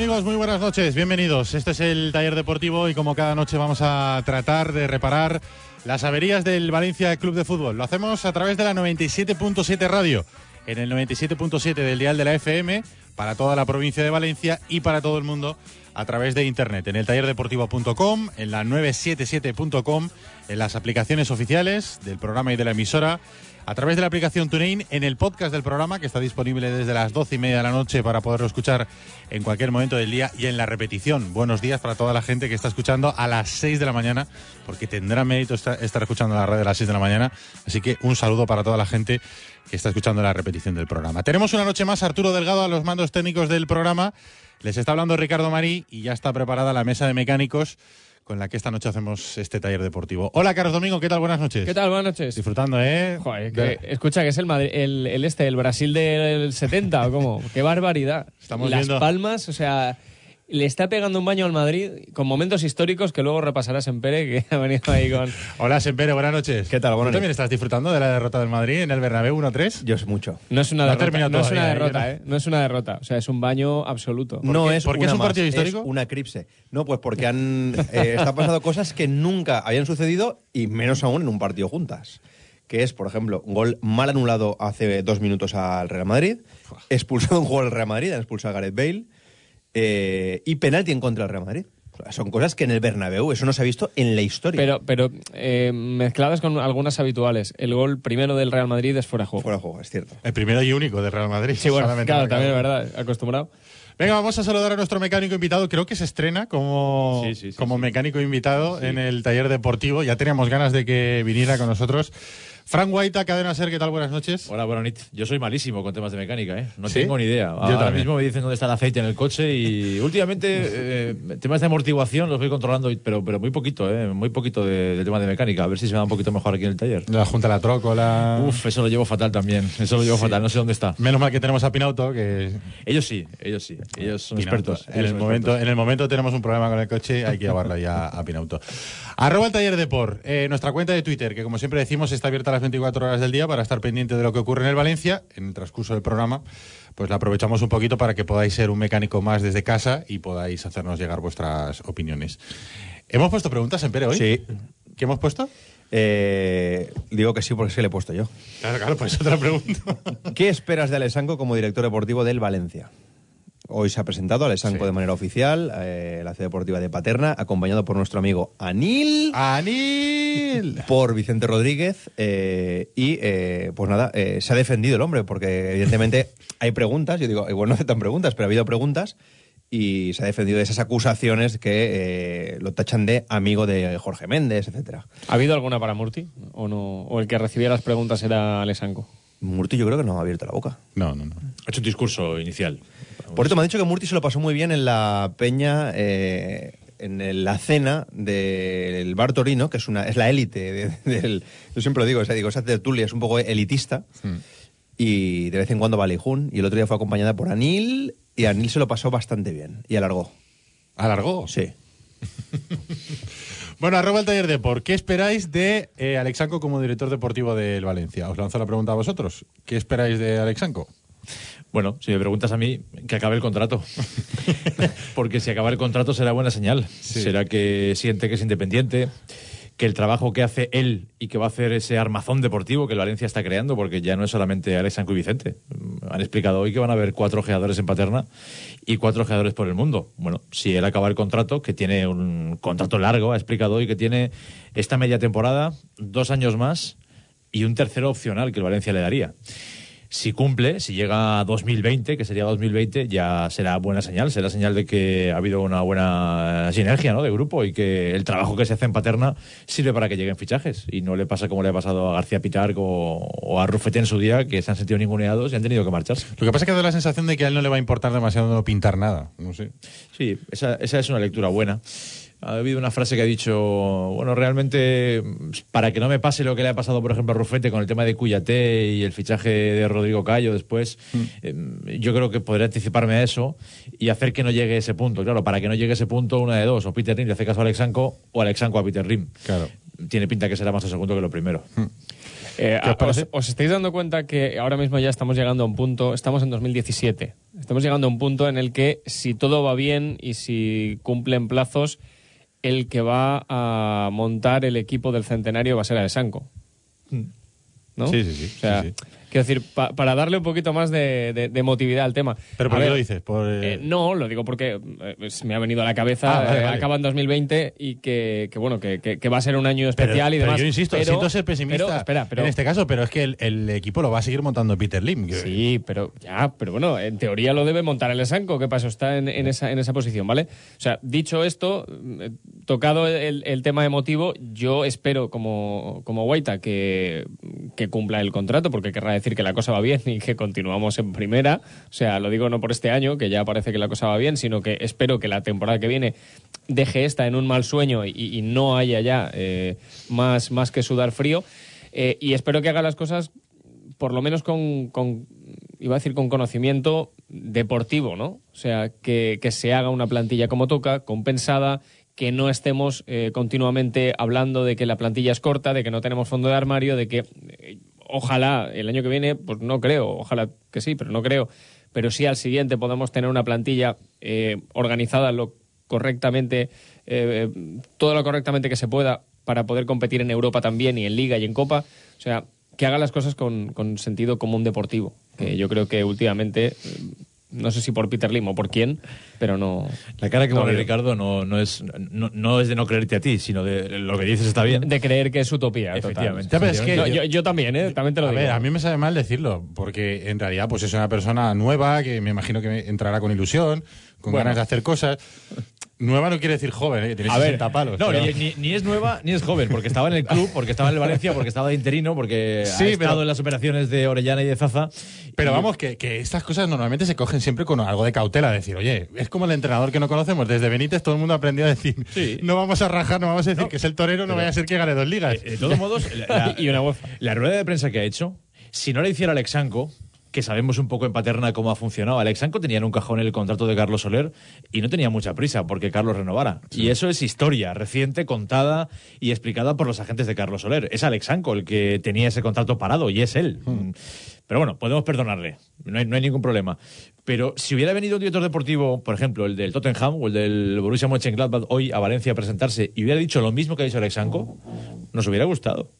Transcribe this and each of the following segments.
Amigos? Muy buenas noches, bienvenidos. Este es el taller deportivo y como cada noche vamos a tratar de reparar las averías del Valencia Club de Fútbol. Lo hacemos a través de la 97.7 radio, en el 97.7 del dial de la FM, para toda la provincia de Valencia y para todo el mundo a través de internet, en el tallerdeportivo.com, en la 977.com, en las aplicaciones oficiales del programa y de la emisora a través de la aplicación TuneIn en el podcast del programa que está disponible desde las doce y media de la noche para poderlo escuchar en cualquier momento del día y en la repetición. Buenos días para toda la gente que está escuchando a las 6 de la mañana, porque tendrá mérito estar, escuchando la radio a las 6 de la mañana. Así que un saludo para toda la gente que está escuchando la repetición del programa. Tenemos una noche más Arturo Delgado a los mandos técnicos del programa. Les está hablando Ricardo Marí y ya está preparada la mesa de mecánicos con la que esta noche hacemos este taller deportivo. Hola, Carlos Domingo, ¿qué tal? Buenas noches. ¿Qué tal? Buenas noches. Disfrutando, ¿eh? Joder, que, escucha, que es el, el, el, este, el Brasil del 70, ¿o cómo? ¡Qué barbaridad! Estamos Las viendo... Palmas, o sea, le está pegando un baño al Madrid con momentos históricos que luego repasará Sempere, que ha venido ahí con... Hola, Sempere, buenas noches. ¿Qué tal? Buenas ¿Tú también estás disfrutando de la derrota del Madrid en el Bernabéu 1-3? Yo sé mucho. No es una No derrota, no es una derrota, ¿eh? ¿eh? No es una derrota, o sea, es un baño absoluto. No qué? es ¿Por qué es un más, partido histórico? Es una eclipse. No, pues porque han eh, está pasando cosas que nunca habían sucedido y menos aún en un partido juntas. Que es, por ejemplo, un gol mal anulado hace dos minutos al Real Madrid, expulsado un jugador del Real Madrid, han expulsado a Gareth Bale, eh, y penalti en contra del Real Madrid. Son cosas que en el Bernabéu eso no se ha visto en la historia. Pero, pero eh, mezcladas con algunas habituales. El gol primero del Real Madrid es fuera de juego. Fuera de juego, es cierto. El primero y único de Real Madrid. Sí, bueno, claro, marcado. también es verdad, acostumbrado. Venga, vamos a saludar a nuestro mecánico invitado. Creo que se estrena como, Sí, sí, sí, como sí. mecánico invitado en el taller deportivo. Ya teníamos ganas de que viniera con nosotros. Frank Guaita, Cadena Ser, ¿qué tal? Buenas noches. Hola, buenas noches. Yo soy malísimo con temas de mecánica, ¿eh? No ¿Sí? tengo ni idea. Yo Ahora también. mismo me dicen dónde está el aceite en el coche y últimamente eh, temas de amortiguación los voy controlando, pero, pero muy poquito, ¿eh? Muy poquito de, de tema de mecánica. A ver si se me da un poquito mejor aquí en el taller. La Junta la Trócola. Uf, eso lo llevo fatal también. Eso lo llevo fatal, no sé dónde está. Menos mal que tenemos a Pinauto, que Ellos sí, ellos sí. Ellos son expertos. En ellos el, momento, expertos. en el momento tenemos un problema con el coche, hay que llevarlo ya a Pinauto. Arroba el taller de por. Eh, nuestra cuenta de Twitter, que como siempre decimos está abierta las 24 horas del día para estar pendiente de lo que ocurre en el Valencia. En el transcurso del programa, pues la aprovechamos un poquito para que podáis ser un mecánico más desde casa y podáis hacernos llegar vuestras opiniones. ¿Hemos puesto preguntas en Pere hoy? Sí. ¿Qué hemos puesto? Eh, digo que sí porque se le he puesto yo. Claro, claro, por eso te lo pregunto. ¿Qué esperas de Alessanco como director deportivo del Valencia? Hoy se ha presentado Sí. de manera oficial, eh, la ciudad deportiva de Paterna, acompañado por nuestro amigo Anil, ¡Anil! por Vicente Rodríguez, eh, y eh, pues nada, eh, se ha defendido el hombre, porque evidentemente hay preguntas, yo digo, igual no aceptan preguntas, pero ha habido preguntas, y se ha defendido de esas acusaciones que eh, lo tachan de amigo de Jorge Méndez, etcétera. ¿Ha habido alguna para Murti? ¿O no? ¿O el que recibía las preguntas era Alessanco? Murti yo creo que no ha abierto la boca. No, no, no. Ha hecho un discurso inicial. Por eso me ha dicho que Murti se lo pasó muy bien en la peña, eh, en la cena del Bar Torino, que es una es la élite de- del... Yo siempre lo digo, o sea, digo, esa tertulia es un poco elitista, y de vez en cuando va a Leijún, y el otro día fue acompañada por Anil, y Anil se lo pasó bastante bien, y alargó. ¿Alargó? Sí. Bueno, arroba el taller de por. ¿Qué esperáis de eh, Alexanco como director deportivo del Valencia? Os lanzo la pregunta a vosotros. ¿Qué esperáis de Alexanco? Bueno, si me preguntas a mí, que acabe el contrato. Porque si acaba el contrato será buena señal. Sí. Será que siente que es independiente, que el trabajo que hace él y que va a hacer ese armazón deportivo que el Valencia está creando, porque ya no es solamente Alex Sanco y Vicente. Mm, Han explicado hoy que van a haber cuatro ojeadores en Paterna y cuatro ojeadores por el mundo. Bueno, si él acaba el contrato, que tiene un contrato largo, ha explicado hoy que tiene esta media temporada, dos años más y un tercero opcional que el Valencia le daría. Si cumple, si llega a 2020, que sería 2020, ya será buena señal, será señal de que ha habido una buena sinergia ¿no? de grupo y que el trabajo que se hace en Paterna sirve para que lleguen fichajes y no le pasa como le ha pasado a García Pitarco o, o a Rufete en su día, que se han sentido ninguneados y han tenido que marcharse. Lo que pasa es que da la sensación de que a él no le va a importar demasiado no pintar nada. No sé. Sí, esa, esa es una lectura buena. Ha habido una frase que ha dicho, bueno, realmente, para que no me pase lo que le ha pasado, por ejemplo, a Rufete con el tema de Cuyate y el fichaje de Rodrigo Cayo después, eh, yo creo que podré anticiparme a eso y hacer que no llegue ese punto. Claro, para que no llegue ese punto, una de dos, o Peter Rim le hace caso a Alexanco o Alexanco a Peter Rim. Claro. Tiene pinta que será más el segundo que lo primero. Eh, ¿Qué os os, parece? os estáis dando cuenta que ahora mismo ya estamos llegando a un punto, estamos en 2017, estamos llegando a un punto en el que si todo va bien y si cumplen plazos, el que va a montar el equipo del centenario va a ser Alessanco. ¿No? Sí, sí, sí, O sea, sí, sí. Quiero decir, pa- para darle un poquito más de, de- de emotividad al tema. ¿Pero por A qué lo dices? Por, eh, eh, no, lo digo porque eh, me ha venido a la cabeza, Ah, vale, vale. acaba en 2020 y que, que bueno, que, que- que va a ser un año pero, especial y pero demás. yo insisto, pero- siento ser pesimista pero, espera, pero, en este caso, pero es que el, el equipo lo va a seguir montando Peter Lim. que- Sí, pero ya, pero bueno, en teoría lo debe montar el Esanco, ¿qué pasó? Está en, en esa, en esa posición, ¿vale? O sea, dicho esto, tocado el, el tema emotivo, yo espero como, como Guaita que, que cumpla el contrato, porque querrá decir que la cosa va bien y que continuamos en primera. O sea, lo digo no por este año, que ya parece que la cosa va bien, sino que espero que la temporada que viene deje esta en un mal sueño y, no haya ya eh, más, más que sudar frío. Eh, y espero que haga las cosas por lo menos con, con- iba a decir con conocimiento deportivo, ¿no? O sea, que, se haga una plantilla como toca, compensada, que no estemos eh, continuamente hablando de que la plantilla es corta, de que no tenemos fondo de armario, de que ojalá el año que viene, pues no creo, ojalá que sí, pero no creo, pero sí al siguiente podamos tener una plantilla eh, organizada lo correctamente, eh, todo lo correctamente que se pueda para poder competir en Europa también y en Liga y en Copa. O sea, que haga las cosas con, con sentido común deportivo, yo creo que últimamente, eh, no sé si por Peter Lim o por quién, pero no... La cara que no pone. Ricardo no, no, es, no, no es de no creerte a ti, sino de lo que dices está bien. De creer que es utopía. Efectivamente. Es que No, yo- yo, yo también, ¿eh? También te lo a digo. ver, a mí me sabe mal decirlo, porque en realidad pues es una persona nueva que me imagino que entrará con ilusión, con Bueno. ganas de hacer cosas. Nueva no quiere decir joven, ¿eh? tiene A ver, 60 palos. No, pero- ni, ni- ni es nueva ni es joven, porque estaba en el club, porque estaba en el Valencia, porque estaba de interino, porque Sí, ha estado pero- en las operaciones de Orellana y de Zaza. Pero Y- vamos, que, que estas cosas normalmente se cogen siempre con algo de cautela. Decir, oye, es como el entrenador que no conocemos. Desde Benítez todo el mundo aprendió a decir, Sí. no vamos a rajar, no vamos a decir No, que es el torero, no pero- vaya a ser que gane dos ligas. Eh, De todos modos, la, la- Y una UEFA. la rueda de prensa que ha hecho, si no la hiciera Alexanco, que sabemos un poco en Paterna cómo ha funcionado, Alexanco tenía en un cajón el contrato de Carlos Soler y no tenía mucha prisa porque Carlos renovara. Y eso es historia reciente, contada y explicada por los agentes de Carlos Soler. Es Alexanco el que tenía ese contrato parado y es él. Pero bueno, podemos perdonarle, no hay, no hay ningún problema. Pero si hubiera venido un director deportivo, por ejemplo, el del Tottenham o el del Borussia Mönchengladbach hoy a Valencia a presentarse y hubiera dicho lo mismo que ha dicho Alexanco, nos hubiera gustado.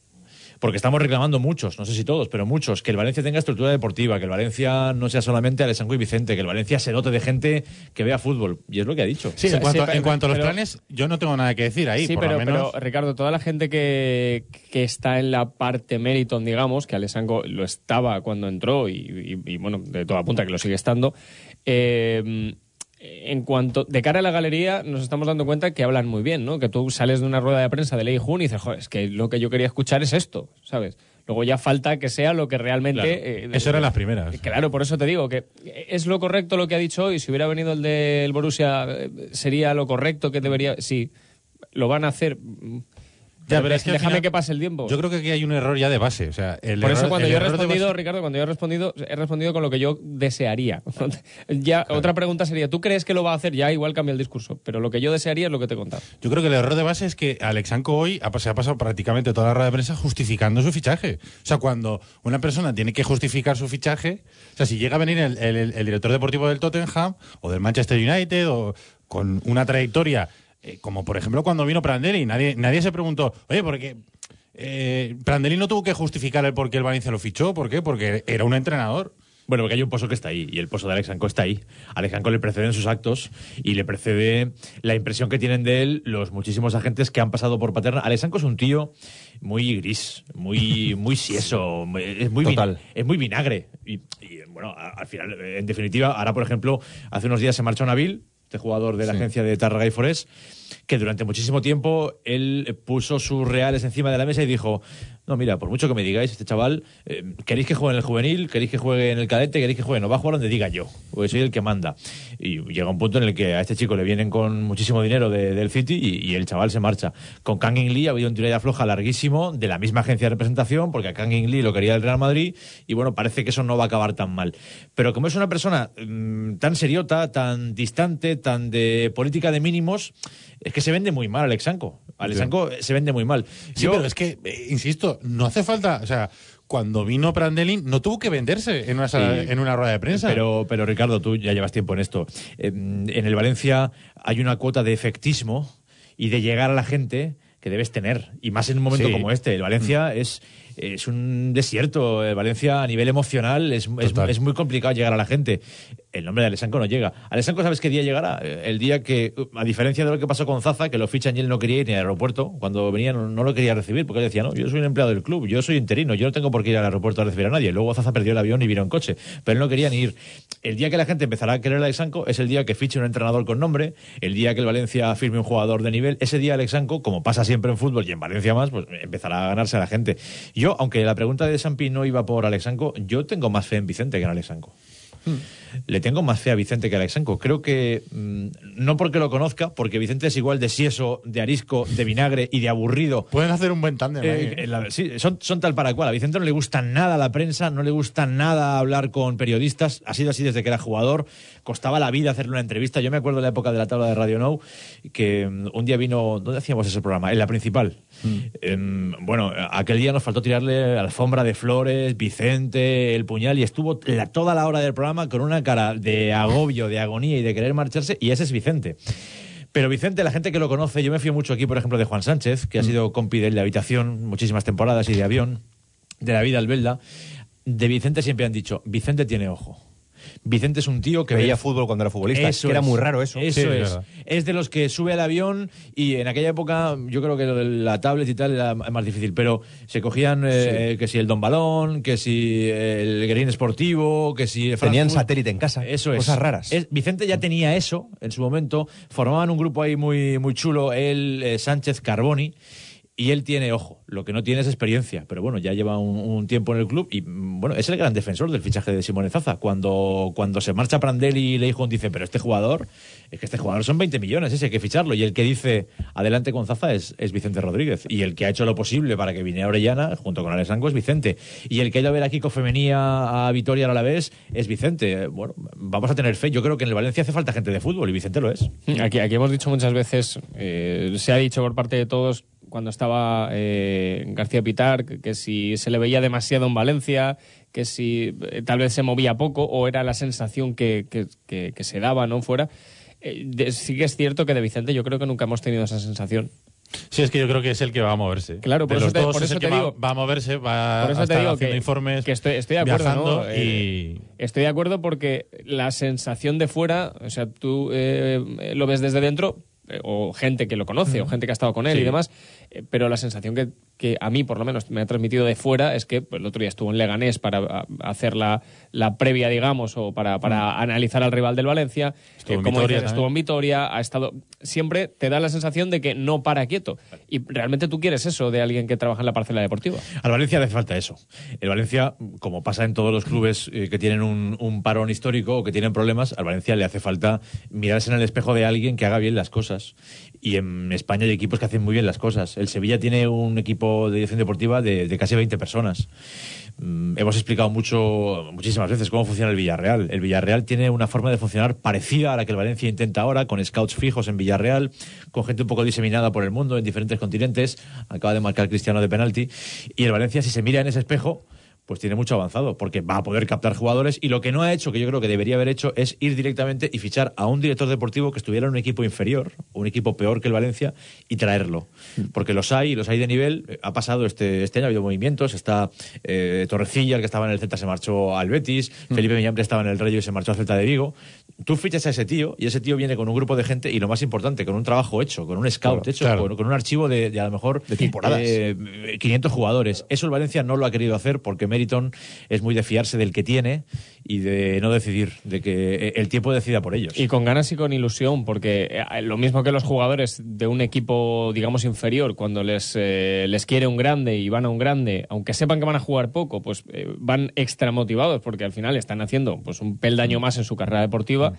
Porque estamos reclamando muchos, no sé si todos, pero muchos, que el Valencia tenga estructura deportiva, que el Valencia no sea solamente Alessandro y Vicente, que el Valencia se dote de gente que vea fútbol. Y es lo que ha dicho. Sí, en cuanto, sí, pero- en cuanto a los pero- planes, yo no tengo nada que decir ahí. sí, por pero, lo menos. pero, Ricardo, toda la gente que, que está en la parte Meriton, digamos, que Alessanco lo estaba cuando entró y, y- y, bueno, de toda punta que lo sigue estando, eh, en cuanto de cara a la galería nos estamos dando cuenta que hablan muy bien, ¿no? Que tú sales de una rueda de prensa de Ley Jun y dices, joder, es que lo que yo quería escuchar es esto, ¿sabes? Luego ya falta que sea lo que realmente... Claro. eh, Eso eran las primeras. Claro, por eso te digo que es lo correcto lo que ha dicho hoy. Si hubiera venido el del Borussia, eh, sería lo correcto que debería. Sí, lo van a hacer. Ya, pero es que Déjame final- que pase el tiempo. Yo creo que aquí hay un error ya de base. O sea, el por eso cuando el yo he respondido, base- Ricardo, cuando yo he respondido, he respondido con lo que yo desearía. ya otra pregunta sería, ¿tú crees que lo va a hacer? Ya igual cambia el discurso, pero lo que yo desearía es lo que te he contado. Yo creo que el error de base es que Alexanco hoy ha, se ha pasado prácticamente toda la rueda de prensa justificando su fichaje. O sea, cuando una persona tiene que justificar su fichaje, o sea, si llega a venir el, el- el director deportivo del Tottenham o del Manchester United o con una trayectoria eh, como por ejemplo cuando vino Prandelli, nadie, nadie se preguntó, oye, porque eh, Prandelli no tuvo que justificar el por qué el Valencia lo fichó, ¿por qué? Porque era un entrenador. Bueno, porque hay un pozo que está ahí y el pozo de Alex Anco está ahí. Alex Anco le preceden sus actos y le precede la impresión que tienen de él los muchísimos agentes que han pasado por Paterna. Alex Anco es un tío muy gris, muy muy sieso, es muy Total. es muy vinagre y, y, bueno, a- al final en definitiva, ahora por ejemplo, hace unos días se marchó Nabil, este jugador de la agencia de Tárraga y Forés, que durante muchísimo tiempo él puso sus reales encima de la mesa y dijo, no, mira, por mucho que me digáis, este chaval, eh, ¿queréis que juegue en el juvenil? ¿Queréis que juegue en el cadete? ¿Queréis que juegue? No va a jugar donde diga yo, porque soy el que manda. Y llega un punto en el que a este chico le vienen con muchísimo dinero de- del City y, y el chaval se marcha. Con Kang In Lee ha habido un tirada floja larguísimo de la misma agencia de representación, porque a Kang In Lee lo quería el Real Madrid y bueno, parece que eso no va a acabar tan mal. Pero como es una persona mm, tan seriota, tan distante, tan de política de mínimos, es que se vende muy mal Alexanco. Alexanco se vende muy mal. Sí, Yo- pero es que, eh, insisto, no hace falta, o sea, cuando vino Prandelli no tuvo que venderse en una, sala- Sí. en una rueda de prensa. Pero, pero Ricardo, tú ya llevas tiempo en esto. Eh, En el Valencia hay una cuota de efectismo y de llegar a la gente que debes tener. Y más en un momento Sí. como este. El Valencia es, es un desierto. El Valencia a nivel emocional es, es, es muy complicado llegar a la gente. El nombre de Alessanco no llega. Alessanco, ¿sabes qué día llegará? Eh, El día que, a diferencia de lo que pasó con Zaza, que lo fichan y él no quería ir ni al aeropuerto, cuando venía no, lo quería recibir, porque él decía, no, yo soy un empleado del club, yo soy interino, yo no tengo por qué ir al aeropuerto a recibir a nadie. Luego Zaza perdió el avión y vino en coche, pero él no quería ni ir. El día que la gente empezará a querer a Alexanco es el día que fiche un entrenador con nombre, el día que el Valencia firme un jugador de nivel, ese día Alexanco, como pasa siempre en fútbol y en Valencia más, pues empezará a ganarse a la gente. Yo, aunque la pregunta de Sampi no iba por Alexanco, yo tengo más fe en Vicente que en Alexanco. Le tengo más fe a Vicente que a Alexanco. Creo que, mm, no porque lo conozca, porque Vicente es igual de sieso, de arisco, de vinagre y de aburrido Pueden hacer un buen tándem. ahí, eh, ¿eh? la- sí, son, son tal para cual. A Vicente no le gusta nada la prensa, no le gusta nada hablar con periodistas. Ha sido así desde que era jugador. Costaba la vida hacerle una entrevista. Yo me acuerdo de la época de la tabla de Radio Now, que mm, un día vino. ¿Dónde hacíamos ese programa? En la principal. Em, bueno, aquel día nos faltó tirarle alfombra de flores, Vicente, el puñal, y estuvo la- toda la hora del programa con una cara de agobio, de agonía y de querer marcharse, y ese es Vicente. Pero Vicente, la gente que lo conoce, yo me fío mucho aquí, por ejemplo, de Juan Sánchez, que ha sido compi de él de habitación muchísimas temporadas y de avión, de la vida Albelda. De Vicente siempre han dicho, Vicente tiene ojo. Vicente es un tío que Veía ve- fútbol cuando era futbolista. Eso que era es. muy raro eso. Eso Sí, es es. Es de los que sube al avión y en aquella época yo creo que la tablet y tal era más difícil, pero se cogían eh, que si el Don Balón, que si el Green Esportivo, que si... Tenían satélite en casa. Eso es. Cosas raras. Es- Vicente ya tenía eso en su momento. Formaban un grupo ahí muy, muy chulo, él, eh, Sánchez, Carboni. Y él tiene, ojo, lo que no tiene es experiencia, pero bueno, ya lleva un, tiempo en el club y mm, bueno, es el gran defensor del fichaje de Simone Zaza. Cuando, cuando se marcha Prandelli y Leijón dice, pero este jugador, es que este jugador son 20 millones, ese hay que ficharlo. Y el que dice, adelante con Zaza es, es Vicente Rodríguez. Y el que ha hecho lo posible para que viniera Orellana, junto con Alessandro, es Vicente. Y el que ha ido a ver a Kiko Femenía a Vitoria a la vez es Vicente. Bueno, vamos a tener fe. Yo creo que en el Valencia hace falta gente de fútbol y Vicente lo es. Aquí, aquí hemos dicho muchas veces, eh, se ha dicho por parte de todos cuando estaba eh, García Pitar, que, que si se le veía demasiado en Valencia, que si eh, tal vez se movía poco o era la sensación que, que- que- se daba no fuera. Eh, de- sí que es cierto que de Vicente yo creo que nunca hemos tenido esa sensación. Sí, es que yo creo que es el que va a moverse. Claro, por de eso te- por es eso te que va- digo- va, a moverse, va Por eso a te estar digo haciendo que, informes, que estoy, estoy de acuerdo. viajando ¿no? Eh, y Estoy de acuerdo porque la sensación de fuera, o sea, tú eh, lo ves desde dentro, eh, o gente que lo conoce, o gente que ha estado con él Sí. y demás, pero la sensación que, que a mí, por lo menos, me ha transmitido de fuera es que pues, el otro día estuvo en Leganés para hacer la, la previa, digamos, o para, para analizar al rival del Valencia. Estuvo en como Vitoria dices, estuvo en Vitoria, ha estado. Siempre te da la sensación de que no para quieto. Y realmente tú quieres eso de alguien que trabaja en la parcela deportiva. Al Valencia le hace falta eso. El Valencia, como pasa en todos los clubes eh, que tienen un, un parón histórico o que tienen problemas, al Valencia le hace falta mirarse en el espejo de alguien que haga bien las cosas. Y en España hay equipos que hacen muy bien las cosas. El Sevilla tiene un equipo de dirección deportiva de, casi 20 personas. Mm, hemos explicado mucho, muchísimas veces cómo funciona el Villarreal. El Villarreal tiene una forma de funcionar parecida a la que el Valencia intenta ahora, con scouts fijos en Villarreal, con gente un poco diseminada por el mundo en diferentes continentes. Acaba de marcar Cristiano de penalti. Y el Valencia, si se mira en ese espejo, pues tiene mucho avanzado, porque va a poder captar jugadores y lo que no ha hecho, que yo creo que debería haber hecho, es ir directamente y fichar a un director deportivo que estuviera en un equipo inferior, un equipo peor que el Valencia, y traerlo. Porque los hay, los hay de nivel. Eh, Ha pasado este, este año, ha habido movimientos, está eh, Torrecilla, el que estaba en el Celta, se marchó al Betis, Felipe Millambre estaba en el Rayo y se marchó al Celta de Vigo. Tú fichas a ese tío y ese tío viene con un grupo de gente y lo más importante, con un trabajo hecho, con un scout hecho, claro. con, con un archivo de, de a lo mejor De temporadas. eh, 500 jugadores. Eso el Valencia no lo ha querido hacer porque Meriton es muy de fiarse del que tiene y de no decidir, de que eh, el tiempo decida por ellos. Y con ganas y con ilusión, porque eh, lo mismo que los jugadores de un equipo, digamos, inferior, cuando les, eh, les quiere un grande y van a un grande, aunque sepan que van a jugar poco, pues eh, van extra motivados, porque al final están haciendo pues un peldaño más en su carrera deportiva.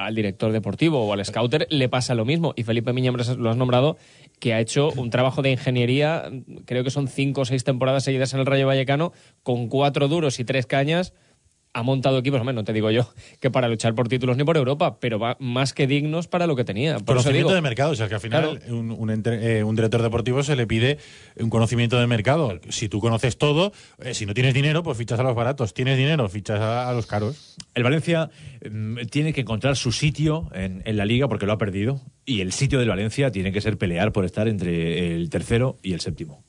Al director deportivo o al scouter le pasa lo mismo. Y Felipe Miñambres lo has nombrado, que ha hecho un trabajo de ingeniería, creo que son cinco o seis temporadas seguidas en el Rayo Vallecano, con cuatro duros y tres cañas ha montado equipos, hombre, no te digo yo que para luchar por títulos ni por Europa, pero va más que dignos para lo que tenía. Por eso conocimiento digo, de mercado, o sea, que al final Claro. un, un entre- eh, un director deportivo se le pide un conocimiento de mercado. Si tú conoces todo, eh, si no tienes dinero, pues fichas a los baratos. Tienes dinero, fichas a, a los caros. El Valencia mm, tiene que encontrar su sitio en, en la liga porque lo ha perdido. Y el sitio del Valencia tiene que ser pelear por estar entre el tercero y el séptimo.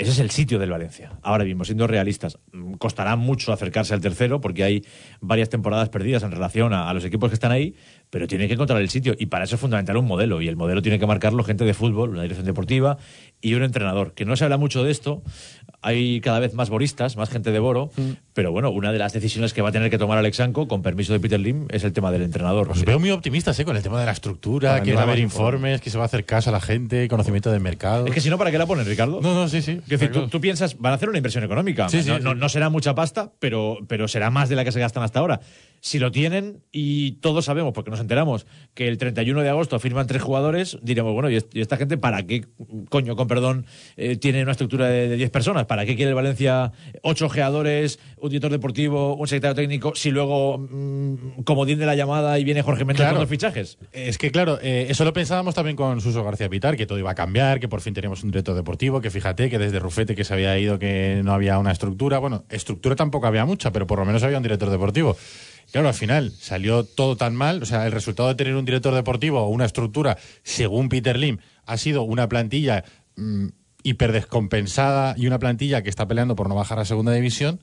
Ese es el sitio del Valencia. Ahora mismo, siendo realistas, mm, costará mucho acercarse al tercero porque hay varias temporadas perdidas en relación a, a los equipos que están ahí, pero tiene que encontrar el sitio y para eso es fundamental un modelo y el modelo tiene que marcarlo gente de fútbol, una dirección deportiva y un entrenador. Que no se habla mucho de esto, hay cada vez más boristas, más gente de Boro, pero bueno, una de las decisiones que va a tener que tomar Alexanco, con permiso de Peter Lim, es el tema del entrenador. Os veo muy optimistas ¿eh? con el tema de la estructura, Para que va a haber informes, que se va a hacer caso a la gente, conocimiento del mercado. Es que si no, ¿para qué la pones, Ricardo? No, no, sí, sí. Es decir, tú, tú piensas, van a hacer una inversión económica. Sí, sí, no, sí. no- no será mucha pasta, pero, pero será más de la que se gastan hasta ahora. Si lo tienen y todos sabemos, porque nos enteramos, que el 31 de agosto firman tres jugadores, diremos, bueno, ¿y, est- y esta gente para qué, coño, con perdón, eh, tiene una estructura de de 10 personas? ¿Para qué quiere el Valencia ocho ojeadores, un director deportivo, un secretario técnico, si luego, mm, como de la llamada y viene Jorge Méndez Claro. con los fichajes? Es que, claro, eh, eso lo pensábamos también con Suso García Pitar, que todo iba a cambiar, que por fin teníamos un director deportivo, que fíjate que desde Rufete que se había ido, que no había una estructura. Bueno, estructura tampoco había mucha, pero por lo menos había un director deportivo. Claro, al final salió todo tan mal, o sea, el resultado de tener un director deportivo o una estructura, según Peter Lim, ha sido una plantilla mm, hiper descompensada y una plantilla que está peleando por no bajar a segunda división.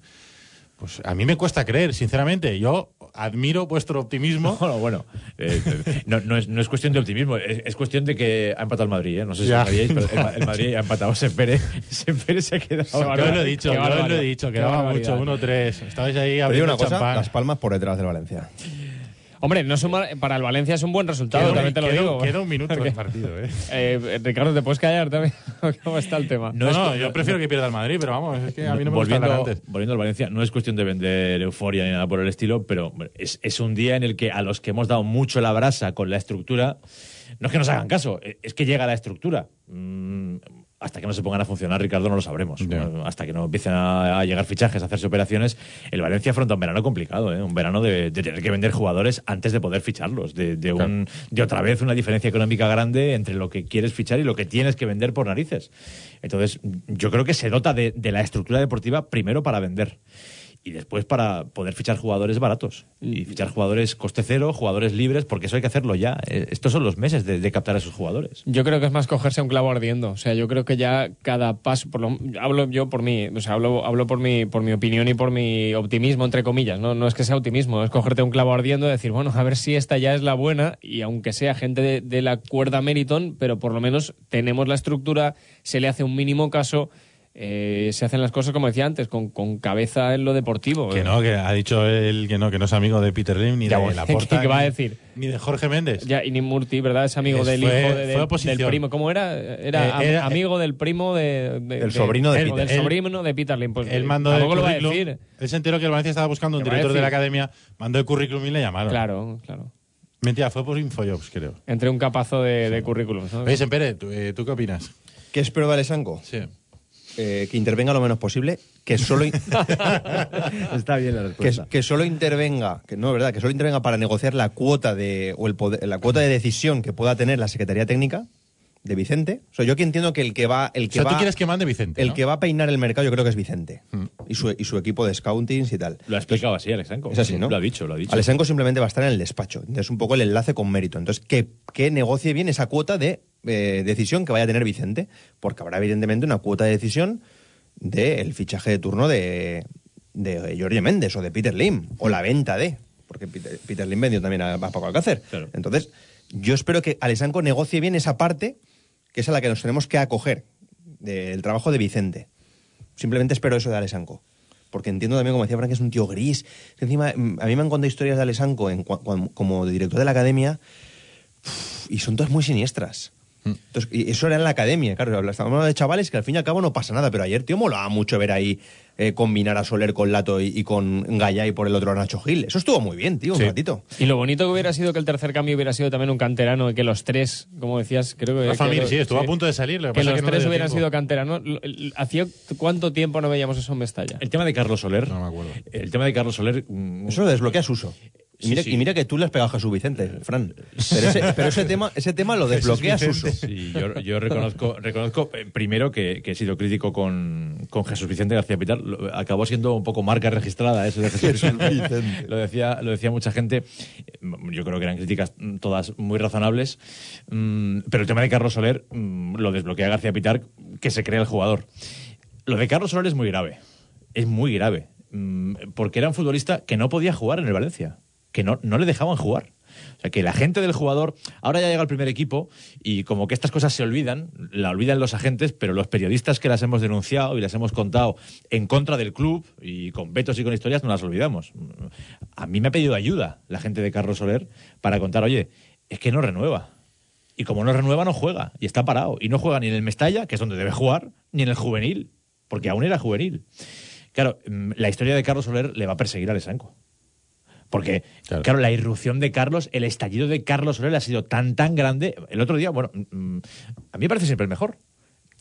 Pues a mí me cuesta creer, sinceramente. Yo admiro vuestro optimismo. Bueno, bueno, eh, eh, no, no es, no es cuestión de optimismo, es, es cuestión de que ha empatado el Madrid, ¿eh? no sé si Ya. lo sabíais, pero el, el Madrid ha empatado, Sempere, Sempere se ha quedado. Yo os lo he dicho, yo os lo he dicho, quedaba mucho, 1-3. Estabais ahí abriendo una cosa, champán. las palmas por detrás del Valencia. Hombre, no es un mal- para el Valencia es un buen resultado, Queda, también te lo digo. queda un minuto Porque- del partido, ¿eh? Eh, Ricardo, ¿te puedes callar también? ¿Cómo está el tema? No, No yo prefiero que pierda el Madrid, pero vamos, es que a mí no me gusta volviendo, hablar antes. volviendo al Valencia, no es cuestión de vender euforia ni nada por el estilo, pero hombre, es, es un día en el que a los que hemos dado mucho la brasa con la estructura, no es que nos hagan caso, eh, es que llega la estructura. Hasta que no se pongan a funcionar, Ricardo, no lo sabremos. Hasta que no empiecen a, a llegar fichajes, a hacerse operaciones, el Valencia afronta un verano complicado, ¿eh? un verano de, de tener que vender jugadores antes de poder ficharlos, de, de, un- de otra vez una diferencia económica grande entre lo que quieres fichar y lo que tienes que vender por narices. Entonces, yo creo que se dota de, de la estructura deportiva primero para vender y después para poder fichar jugadores baratos y fichar jugadores coste cero, jugadores libres, porque eso hay que hacerlo ya. Eh, Estos son los meses de, de captar a esos jugadores. Yo creo que es más cogerse a un clavo ardiendo. O sea, yo creo que ya cada paso, por lo, hablo yo por mí, o sea, hablo, hablo por mi, por mi opinión y por mi optimismo, entre comillas. ¿no? no es que sea optimismo, es cogerte un clavo ardiendo y decir, bueno, a ver si esta ya es la buena y aunque sea gente de, de la cuerda Meriton, pero por lo menos tenemos la estructura, se le hace un mínimo caso. Eh, se hacen las cosas como decía antes, con, con cabeza en lo deportivo. Que no, que ha dicho él que no, que no es amigo de Peter Lim, ni Ya, de bueno, Laporta. ¿qué va a ni- decir? Ni de Jorge Méndez. Ya, y ni Murti, ¿verdad? Es amigo Es- del fue- hijo de- fue del- oposición. del primo. ¿Cómo era? Era, Eh, era- amigo del primo de, de- Del sobrino de Peter. del Él- sobrino de Peter Lim. Pues, Él eh, mandó el lo va a currículum. decir. Él se enteró que el Valencia estaba buscando un ¿Qué va a director de la academia, mandó el currículum y le llamaron. Claro, claro. Mentira, fue por Infojobs, creo. Entre un capazo de, de currículums. ¿no? Oye, Sempere, ¿tú, eh, ¿tú qué opinas? ¿Qué espero de Alessanco? Sí. Eh, que intervenga lo menos posible, que solo, in- Está bien la que, respuesta. que solo intervenga, que no, ¿verdad? Que solo intervenga para negociar la cuota de, o el poder- la cuota de decisión que pueda tener la Secretaría Técnica de Vicente. O sea, yo aquí entiendo que el que va, el O que sea, va, tú quieres que mande Vicente, el ¿no? que va a peinar el mercado, yo creo que es Vicente. y su, y su equipo de scoutings y tal. Lo ha explicado así Alexanco. Es así, ¿no? Lo ha dicho, lo ha dicho. Alexanco simplemente va a estar en el despacho. Es un poco el enlace con mérito. Entonces, que, que negocie bien esa cuota de eh, decisión que vaya a tener Vicente, porque habrá evidentemente una cuota de decisión del fichaje de turno de, de Jorge Méndez o de Peter Lim, o la venta de, porque Peter, Peter Lim vendió también a, a Paco Alcácer. Claro. Entonces, yo espero que Alexanco negocie bien esa parte, que es a la que nos tenemos que acoger, del trabajo de Vicente. Simplemente espero eso de Alexanco. Porque entiendo también, como decía Frank, que es un tío gris. Encima, mm, a mí me han contado historias de cuan- como director de la academia y son todas muy siniestras. Entonces, y eso era en la academia, claro. Estábamos hablando de chavales que al fin y al cabo no pasa nada, pero ayer, tío, molaba mucho ver ahí eh, combinar a Soler con Lato y, y con Gallá y por el otro a Nacho Gil. Eso estuvo muy bien, tío, un ratito. Y lo bonito que hubiera sido que el tercer cambio hubiera sido también un canterano, y que los tres, como decías, creo que... Rafa sí, estuvo a punto de salir. Lo que, Que pasa los es que no tres hubieran tiempo. sido canteranos. ¿Hacía cuánto tiempo no veíamos eso en Mestalla? El tema de Carlos Soler. No me acuerdo. El tema de Carlos Soler. mm, Eso lo desbloquea Suso. Y mira, sí. y mira que tú le has pegado a Jesús Vicente, Fran. Pero ese, pero ese tema, ese tema lo desbloquea Suso. Sí, yo, yo reconozco, reconozco eh, primero que, que he sido crítico con, con Jesús Vicente García Pitar. Acabó siendo un poco marca registrada eso de Jesús Vicente. lo, decía, lo decía mucha gente. Yo creo que eran críticas mm, todas muy razonables. Mm, Pero el tema de Carlos Soler mm, lo desbloquea García Pitar, que se crea el jugador. Lo de Carlos Soler es muy grave. Es muy grave. Porque era un futbolista que no podía jugar en el Valencia. Que no, no le dejaban jugar. O sea, que la gente del jugador, ahora ya llega el primer equipo y como que estas cosas se olvidan, la olvidan los agentes, pero los periodistas que las hemos denunciado y las hemos contado en contra del club y con vetos y con historias no las olvidamos. A mí me ha pedido ayuda la gente de Carlos Soler para contar, oye, es que no renueva. Y como no renueva, no juega. Y está parado. Y no juega ni en el Mestalla, que es donde debe jugar, ni en el juvenil, porque aún era juvenil. Claro, mm, la historia de Carlos Soler le va a perseguir al Esanco. Porque, Claro. claro. la irrupción de Carlos, el estallido de Carlos Soler ha sido tan, tan grande. El otro día, bueno, mm, a mí me parece siempre el mejor.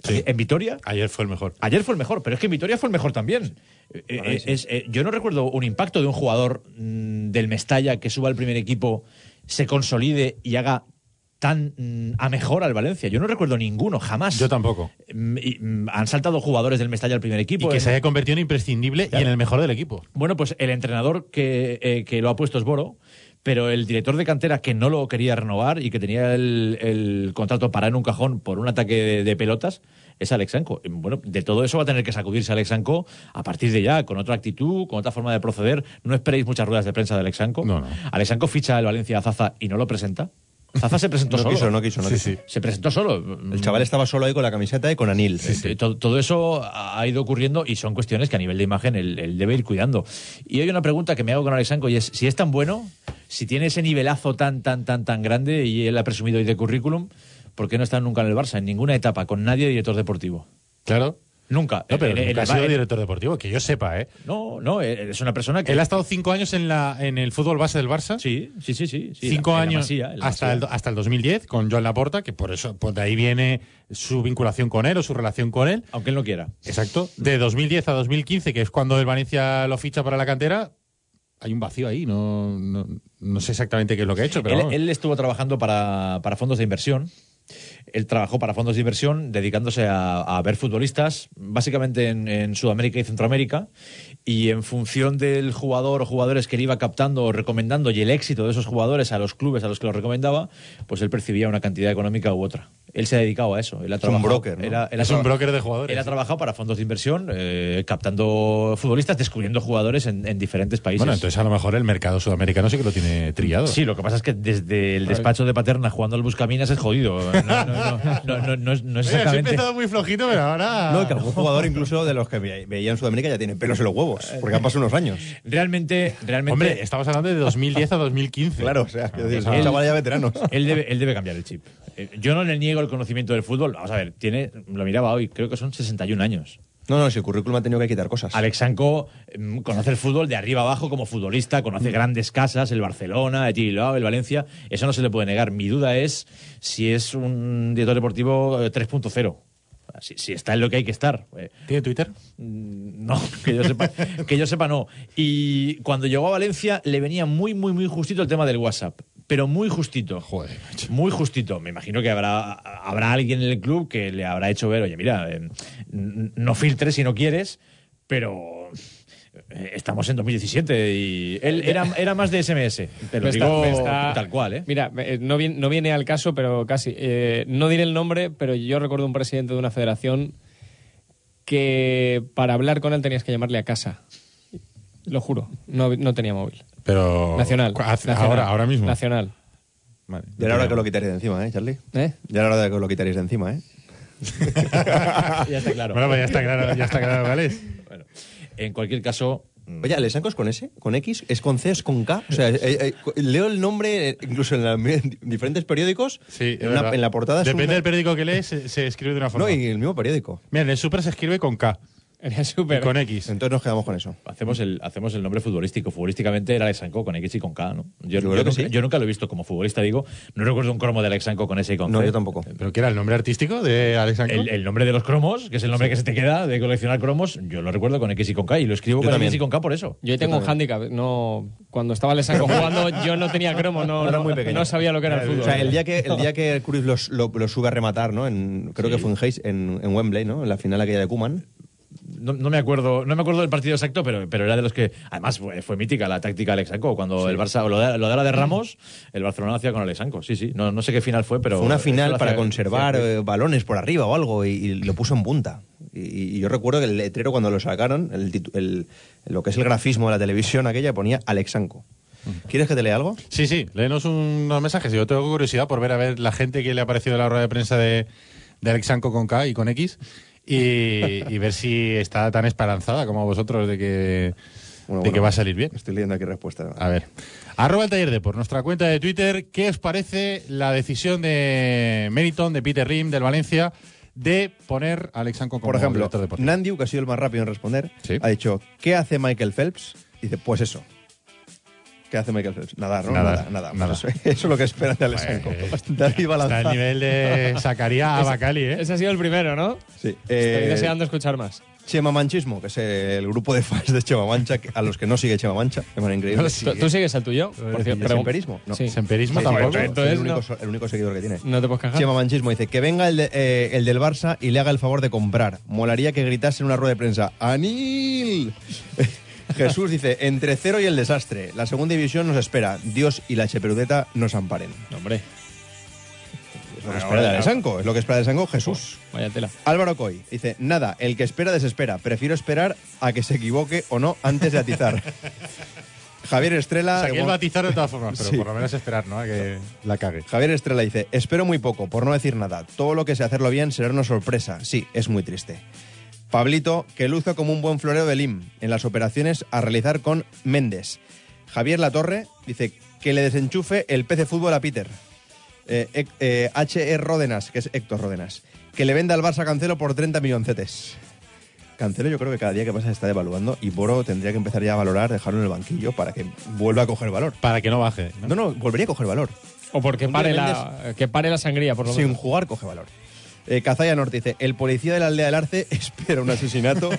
Sí. En Vitoria, Ayer fue el mejor. Ayer fue el mejor, pero es que en Vitoria fue el mejor también. Eh, eh, es- eh, yo no recuerdo un impacto de un jugador mm, del Mestalla que suba al primer equipo, se consolide y haga tan mm, a mejor al Valencia. Yo no recuerdo ninguno, jamás. Yo tampoco. Mm, y, mm, han saltado jugadores del Mestalla al primer Y equipo. que eh. se haya convertido en imprescindible y en el mejor del equipo. Bueno, pues el entrenador que, eh, que lo ha puesto es Boro, pero el director de cantera que no lo quería renovar y que tenía el, el contrato parado en un cajón por un ataque de, de pelotas es Alexanco. Bueno, de todo eso va a tener que sacudirse Alexanco a partir de ya, con otra actitud, con otra forma de proceder. No esperéis muchas ruedas de prensa de Alexanco. No, no. Alexanco ficha al Valencia a Zaza y no lo presenta. Zaza se presentó No solo. quiso, no quiso, no Sí, quiso. sí. Se presentó solo. El chaval estaba solo ahí con la camiseta y con Anil. Todo, todo eso ha ido ocurriendo y son cuestiones que a nivel de imagen él, él debe ir cuidando. Y hay una pregunta que me hago con Alexanco y es, si es tan bueno, si tiene ese nivelazo tan, tan, tan, tan grande y él ha presumido hoy de currículum, ¿por qué no está nunca en el Barça? En ninguna etapa, con nadie de director deportivo. Claro. Nunca. No, pero En- en- nunca ha en- sido en- director deportivo, que yo sepa, ¿eh? No, no, es una persona que... Él ha estado cinco años en, la, en el fútbol base del Barça. Sí, sí, sí, sí. sí, cinco la años Masía, hasta, el, hasta el 2010 con Joan Laporta, que por eso pues de ahí viene su vinculación con él o su relación con él. Aunque él no quiera. Exacto. De 2010 a 2015, que es cuando el Valencia lo ficha para la cantera, hay un vacío ahí. No, no, no sé exactamente qué es lo que ha hecho, pero Él, él estuvo trabajando para, para fondos de inversión. Él trabajó para fondos de inversión dedicándose a, ver futbolistas, básicamente en, en Sudamérica y Centroamérica, y en función del jugador o jugadores que él iba captando o recomendando y el éxito de esos jugadores a los clubes a los que los recomendaba, pues él percibía una cantidad económica u otra. Él se ha dedicado a eso. Él ha un trabajado- broker, ¿no? era- él ha es un broker de jugadores. Él ha trabajado para fondos de inversión, eh, captando futbolistas, descubriendo jugadores en, en diferentes países. Bueno, entonces a lo mejor el mercado sudamericano sí que lo tiene trillado. Sí, lo que pasa es que desde el despacho de Paterna jugando al Buscaminas es jodido. No, no, no, no, no, no es- no es Oye, has exactamente. empezado muy flojito, pero ahora. No, que algún jugador incluso de los que ve- veía en Sudamérica ya tiene pelos en los huevos, porque han pasado unos años. Realmente, realmente. Hombre, estamos hablando de 2010 a 2015. Claro, o sea, quiero decir, Él- ya veteranos. Él debe, él debe cambiar el chip. Eh, Yo no le niego el conocimiento del fútbol. Vamos a ver, tiene, lo miraba hoy, creo que son 61 años. No, no, si el currículum ha tenido que quitar cosas. Alexanco mm, conoce el fútbol de arriba abajo como futbolista, conoce grandes casas, el Barcelona, el Bilbao, el Valencia. Eso no se le puede negar. Mi duda es si es un director deportivo eh, 3.0. Si, si está en lo que hay que estar. Eh, ¿Tiene Twitter? Mm, No, que yo sepa, que yo sepa no. Y cuando llegó a Valencia le venía muy, muy, muy justito el tema del WhatsApp. Pero muy justito. Joder, macho. Muy justito. Me imagino que habrá, habrá alguien en el club que le habrá hecho ver, oye, mira, eh, no filtres si no quieres, pero eh, estamos en 2017 y él era, era más de SMS. Te lo digo está- tal cual, ¿eh? Mira, eh, no viene, no viene al caso, pero casi. Eh, no diré el nombre, pero yo recuerdo un presidente de una federación que para hablar con él tenías que llamarle a casa. Lo juro, no, no tenía móvil. Pero. Nacional. cu- hace- Nacional. Ahora, ahora mismo. Nacional. Vale. Ya era hora que lo quitaréis de encima, ¿eh, Charlie? ¿Eh? Ya era hora de que lo quitaréis de encima, ¿eh? ya está claro. Bueno, pues ya está claro, ya está claro, ¿vale? Bueno, en cualquier caso, mm, Oye, ¿Alexanco es con S? ¿Con X? ¿Es con C? ¿Es con K? O sea, eh, eh, leo el nombre eh, incluso en, la- en diferentes periódicos. Sí, es en, la, en portada es Depende una- del periódico que lees, se, se escribe de una forma. No, y el mismo periódico. Mira, en el Super se escribe con K Súper. con X. Entonces nos quedamos con eso. hacemos el, hacemos el nombre futbolístico. Futbolísticamente era Alexanco con X y con K, ¿no? Yo, nunca, sí. yo nunca lo he visto como futbolista, digo. No recuerdo un cromo de Alexanco con S y con No, C. yo tampoco. ¿Pero qué era el nombre artístico de Alexandro? El, el nombre de los cromos, que es el nombre que se te queda de coleccionar cromos, yo lo recuerdo con X y con K y lo escribo Yo con también. X y con K por eso. Yo tengo un hándicap. No, cuando estaba Lesanco jugando, yo no tenía cromo, no, Era no, muy pequeño. no sabía lo que era el fútbol. O sea, el día que, el día que los- lo, lo sube a rematar, ¿no? En, creo que fue en Hayes, en, en Wembley, ¿no? En la final aquella de Kuman. No, no me acuerdo, no me acuerdo del partido exacto, pero, pero era de los que. Además, fue, fue mítica la táctica de Alexanco. Cuando el Barça, o lo de, lo de la de Ramos, el Barcelona lo hacía con Alexanco. Sí, sí. No, no sé qué final fue, pero. Fue una final para hacía- conservar eh, balones por arriba o algo y, y lo puso en punta. Y, y yo recuerdo que el letrero cuando lo sacaron, el, titu- el- lo que es el grafismo de la televisión aquella ponía Alexanco. ¿Quieres que te lea algo? Sí, sí, léenos unos mensajes. Yo tengo curiosidad por ver a ver la gente que le ha parecido la rueda de prensa de, de Alexanco con K y con X y, y ver si está tan esperanzada como vosotros de que, Bueno, de bueno, que va a salir bien. Estoy leyendo aquí respuestas. A ver. Arroba el taller de por nuestra cuenta de Twitter. ¿Qué os parece la decisión de Meriton, de Peter Lim, del Valencia, de poner a Alexanco como Por ejemplo, director deportivo? Nandiu, que ha sido el más rápido en responder, Sí. ha dicho, ¿qué hace Michael Phelps? Dice, pues eso. ¿Qué hace Michael Phelps? Nadar, ¿no? Nadar, nada. nada. Pues eso, eso es lo que esperan de. David Balanza. Está el nivel de sacaría a Bacali, ¿eh? Ese ha sido el primero, ¿no? Sí. Estoy Eh, deseando escuchar más. Chema Manchismo, que es el grupo de fans de Chema Mancha, a los que no sigue Chema Mancha, de manera increíble. No. ¿Tú, sigues el tuyo? Por cierto, ¿El pregun- semperismo? No. Sí. Semperismo Sí, tampoco. sí, Entonces, es el único, no. el único seguidor que tiene. No te puedes quejar. Chema Manchismo dice que venga el, de- eh, el del Barça y le haga el favor de comprar. Molaría que gritase en una rueda de prensa ¡Anil! Jesús dice, entre cero y el desastre. La segunda división nos espera. Dios y la Cheperudeta nos amparen. Hombre, Es lo que espera de Alessanco. Es lo que espera de Alessanco Jesús. vaya tela. Álvaro Coy dice, nada, el que espera desespera. Prefiero esperar a que se equivoque o no antes de atizar. Javier Estrella... O sea, que él va a atizar de todas formas, pero Sí. por lo menos esperar, ¿no? A que la cague. Javier Estrella dice, espero muy poco, por no decir nada. Todo lo que sé hacerlo bien será una sorpresa. Sí, es muy triste. Pablito, que luzca como un buen florero de Lim en las operaciones a realizar con Méndez. Javier Latorre dice que le desenchufe el PC Fútbol a Peter. Eh, eh, H.E. Ródenas, que es Héctor Ródenas, que le venda al Barça Cancelo por 30 milloncetes. Cancelo yo creo que cada día que pasa se está devaluando y Boro tendría que empezar ya a valorar, dejarlo en el banquillo para que vuelva a coger valor. Para que no baje. ¿no? No, no, volvería a coger valor. O porque pare, la, que pare la sangría, por lo Sin menos. jugar coge valor. Eh, Cazalla Norte dice, el policía de la aldea del Arce espera un asesinato.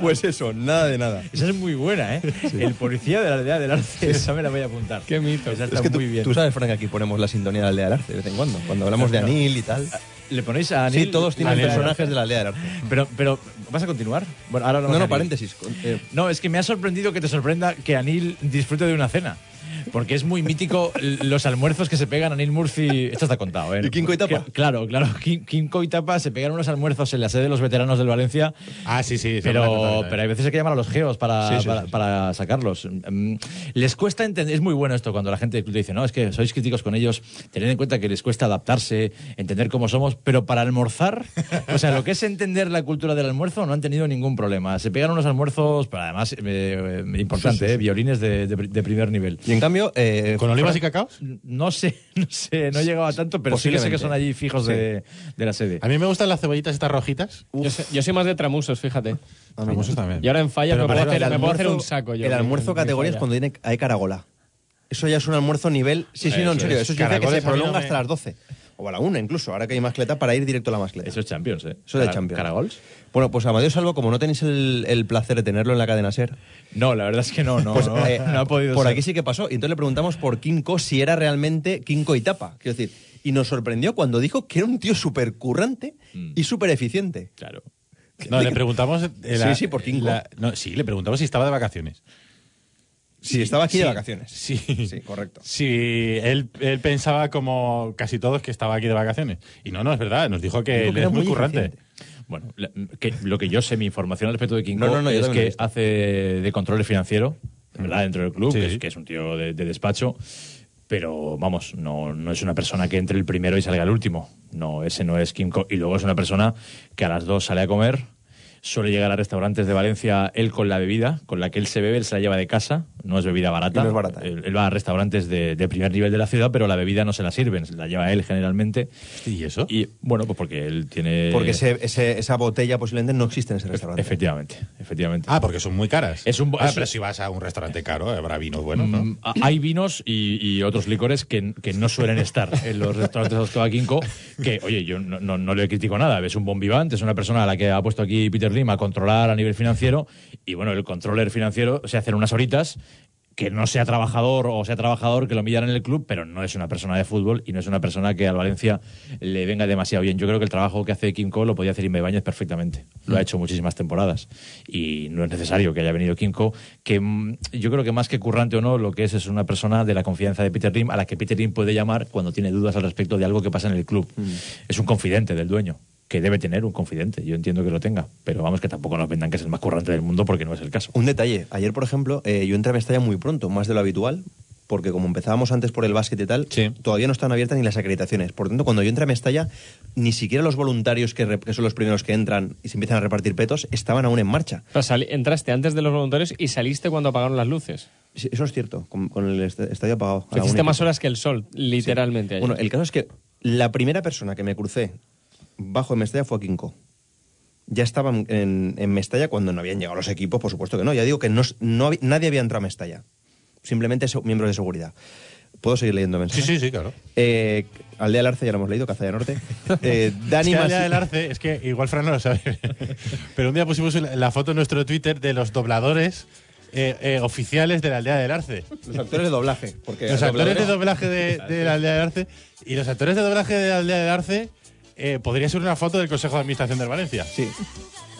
pues eso, nada de nada. Esa es muy buena, ¿eh? El policía de la aldea del Arce. Esa me la voy a apuntar. Qué mito. Esa está es que tú, muy bien. tú sabes, Frank, que aquí ponemos la sintonía de la aldea del Arce de vez en cuando, cuando hablamos de. Anil y tal. ¿Le ponéis a Anil? Sí, todos tienen Anil. personajes de la aldea del Arce. Pero, pero, ¿vas a continuar? Bueno, ahora No, no, paréntesis. eh, No, es que me ha sorprendido que te sorprenda que Anil disfrute de una cena. Porque es muy mítico los almuerzos que se pegan Anil Murphy. Esto está contado, ¿eh? ¿Y Kinko y Tapa? Claro, claro. Kin- Kinko y Tapa se pegan unos almuerzos en la sede de los veteranos del Valencia. Ah, sí, sí. Pero, fenomenal. pero hay veces hay que llamar a los geos para, Sí, para, para sacarlos. Mm, Les cuesta entender, es muy bueno esto cuando la gente del club te dice, no, es que sois críticos con ellos, tened en cuenta que les cuesta adaptarse, entender cómo somos, pero para almorzar, o sea, lo que es entender la cultura del almuerzo no han tenido ningún problema. Se pegan unos almuerzos, pero además, eh, eh, importante, eh, violines de, de- de primer nivel. y en cambio, eh, ¿Con olivas y cacaos? No sé, no sé, no he llegado a tanto, pero sí que sé que son allí fijos de, de la sede. A mí me gustan las cebollitas estas rojitas. Yo, sé- yo soy más de tramusos, fíjate. Famosos también. Y ahora en fallas Pero me puedo, hacer, el me puedo hacer almuerzo- un saco yo. el almuerzo categoría es falla. cuando tiene, hay caragola. Eso ya es un almuerzo nivel... Sí, sí, no, en serio. es. Eso significa que se prolonga hasta las 12. O a la 1 incluso, ahora que hay mascleta, para ir directo a la mascleta. Eso es Champions, ¿eh? Eso de Cara- Champions. ¿Caragols? Bueno, pues Amadeo Salvo, como no tenéis el, el placer de tenerlo en la cadena SER, No, la verdad es que no, no, pues, no, eh, no ha podido por ser. aquí sí que pasó. Y entonces le preguntamos por Kinko si era realmente Kinko y Tapa. Quiero decir, y nos sorprendió cuando dijo que era un tío súper currante Mm. y súper eficiente. Claro. No, le preguntamos. eh, Sí, sí, por Kinko. la- no, sí, le preguntamos si estaba de vacaciones. Sí, estaba aquí de vacaciones. Sí. Sí, correcto. Sí, él, él pensaba como casi todos que estaba aquí de vacaciones. Y no, no, es verdad. Nos dijo que él que era es muy muy currante. eficiente. Bueno, que lo que yo sé, mi información al respecto de King No, no, no, yo es que hace de control financiero, ¿verdad? Dentro del club, Sí. que, es, que es un tío de, de despacho. Pero vamos, no, no es una persona que entre el primero y salga el último. No, ese no es Kim Co- Y luego es una persona que a las dos sale a comer, suele llegar a restaurantes de Valencia él con la bebida, con la que él se bebe, él se la lleva de casa, no es bebida barata. No es barata. Él, él va a restaurantes de, de primer nivel de la ciudad, pero la bebida no se la sirven, se la lleva él generalmente. ¿Y eso? Y bueno, pues porque él tiene. Porque ese, ese- esa botella posiblemente no existe en ese restaurante. Efectivamente, efectivamente. Ah, porque son muy caras. Es un ah, es- pero si vas a un restaurante caro, habrá vinos buenos, ¿no? Mm, Hay vinos y, y otros licores que, que no suelen estar en los restaurantes de va Kinko, que, oye, yo no, no, no le critico nada, es un bon vivant, es una persona a la que ha puesto aquí Peter A controlar a nivel financiero, y bueno, el controller financiero se hace en unas horitas que no sea trabajador o sea trabajador que lo miran en el club, pero no es una persona de fútbol y no es una persona que al Valencia le venga demasiado bien. Yo creo que el trabajo que hace Kimco lo podía hacer Inme Bañez perfectamente. Lo ha hecho muchísimas temporadas y no es necesario que haya venido Kimco, que mm, yo creo que más que currante o no, lo que es es una persona de la confianza de Peter Lim a la que Peter Lim puede llamar cuando tiene dudas al respecto de algo que pasa en el club. Es un confidente del dueño que debe tener un confidente. Yo entiendo que lo tenga, pero vamos que tampoco nos vendan que es el más currante del mundo porque no es el caso. Un detalle. Ayer, por ejemplo, eh, yo entré a Mestalla muy pronto, más de lo habitual, porque como empezábamos antes por el básquet y tal, Sí. todavía no están abiertas ni las acreditaciones. Por tanto, cuando yo entré a Mestalla, ni siquiera los voluntarios, que, son los primeros que entran y se empiezan a repartir petos, estaban aún en marcha. O sea, sali- entraste antes de los voluntarios y saliste cuando apagaron las luces. Sí, Eso es cierto, con, con el est- estadio apagado. Hiciste más horas que el sol, literalmente. ayer. Bueno, el caso es que la primera persona que me crucé bajo en Mestalla fue a Kinko. Ya estaba en, en Mestalla cuando no habían llegado los equipos, por supuesto que no. Ya digo que no, no había- nadie había entrado a Mestalla. Simplemente miembros de seguridad. ¿Puedo seguir leyendo Sí, mensajes? sí, sí, claro. Eh, Aldea del Arce ya lo hemos leído, Cazalla Norte. Eh, Es Dani que Masi- día del arce, es que igual Fran no lo sabe, pero un día pusimos la foto en nuestro Twitter de los dobladores eh, eh, oficiales de la aldea del arce. Los actores de doblaje. Porque Los actores de dobladores- doblaje de, de la aldea del arce y los actores de doblaje de la aldea del arce eh, podría ser una foto del Consejo de Administración del Valencia. Sí.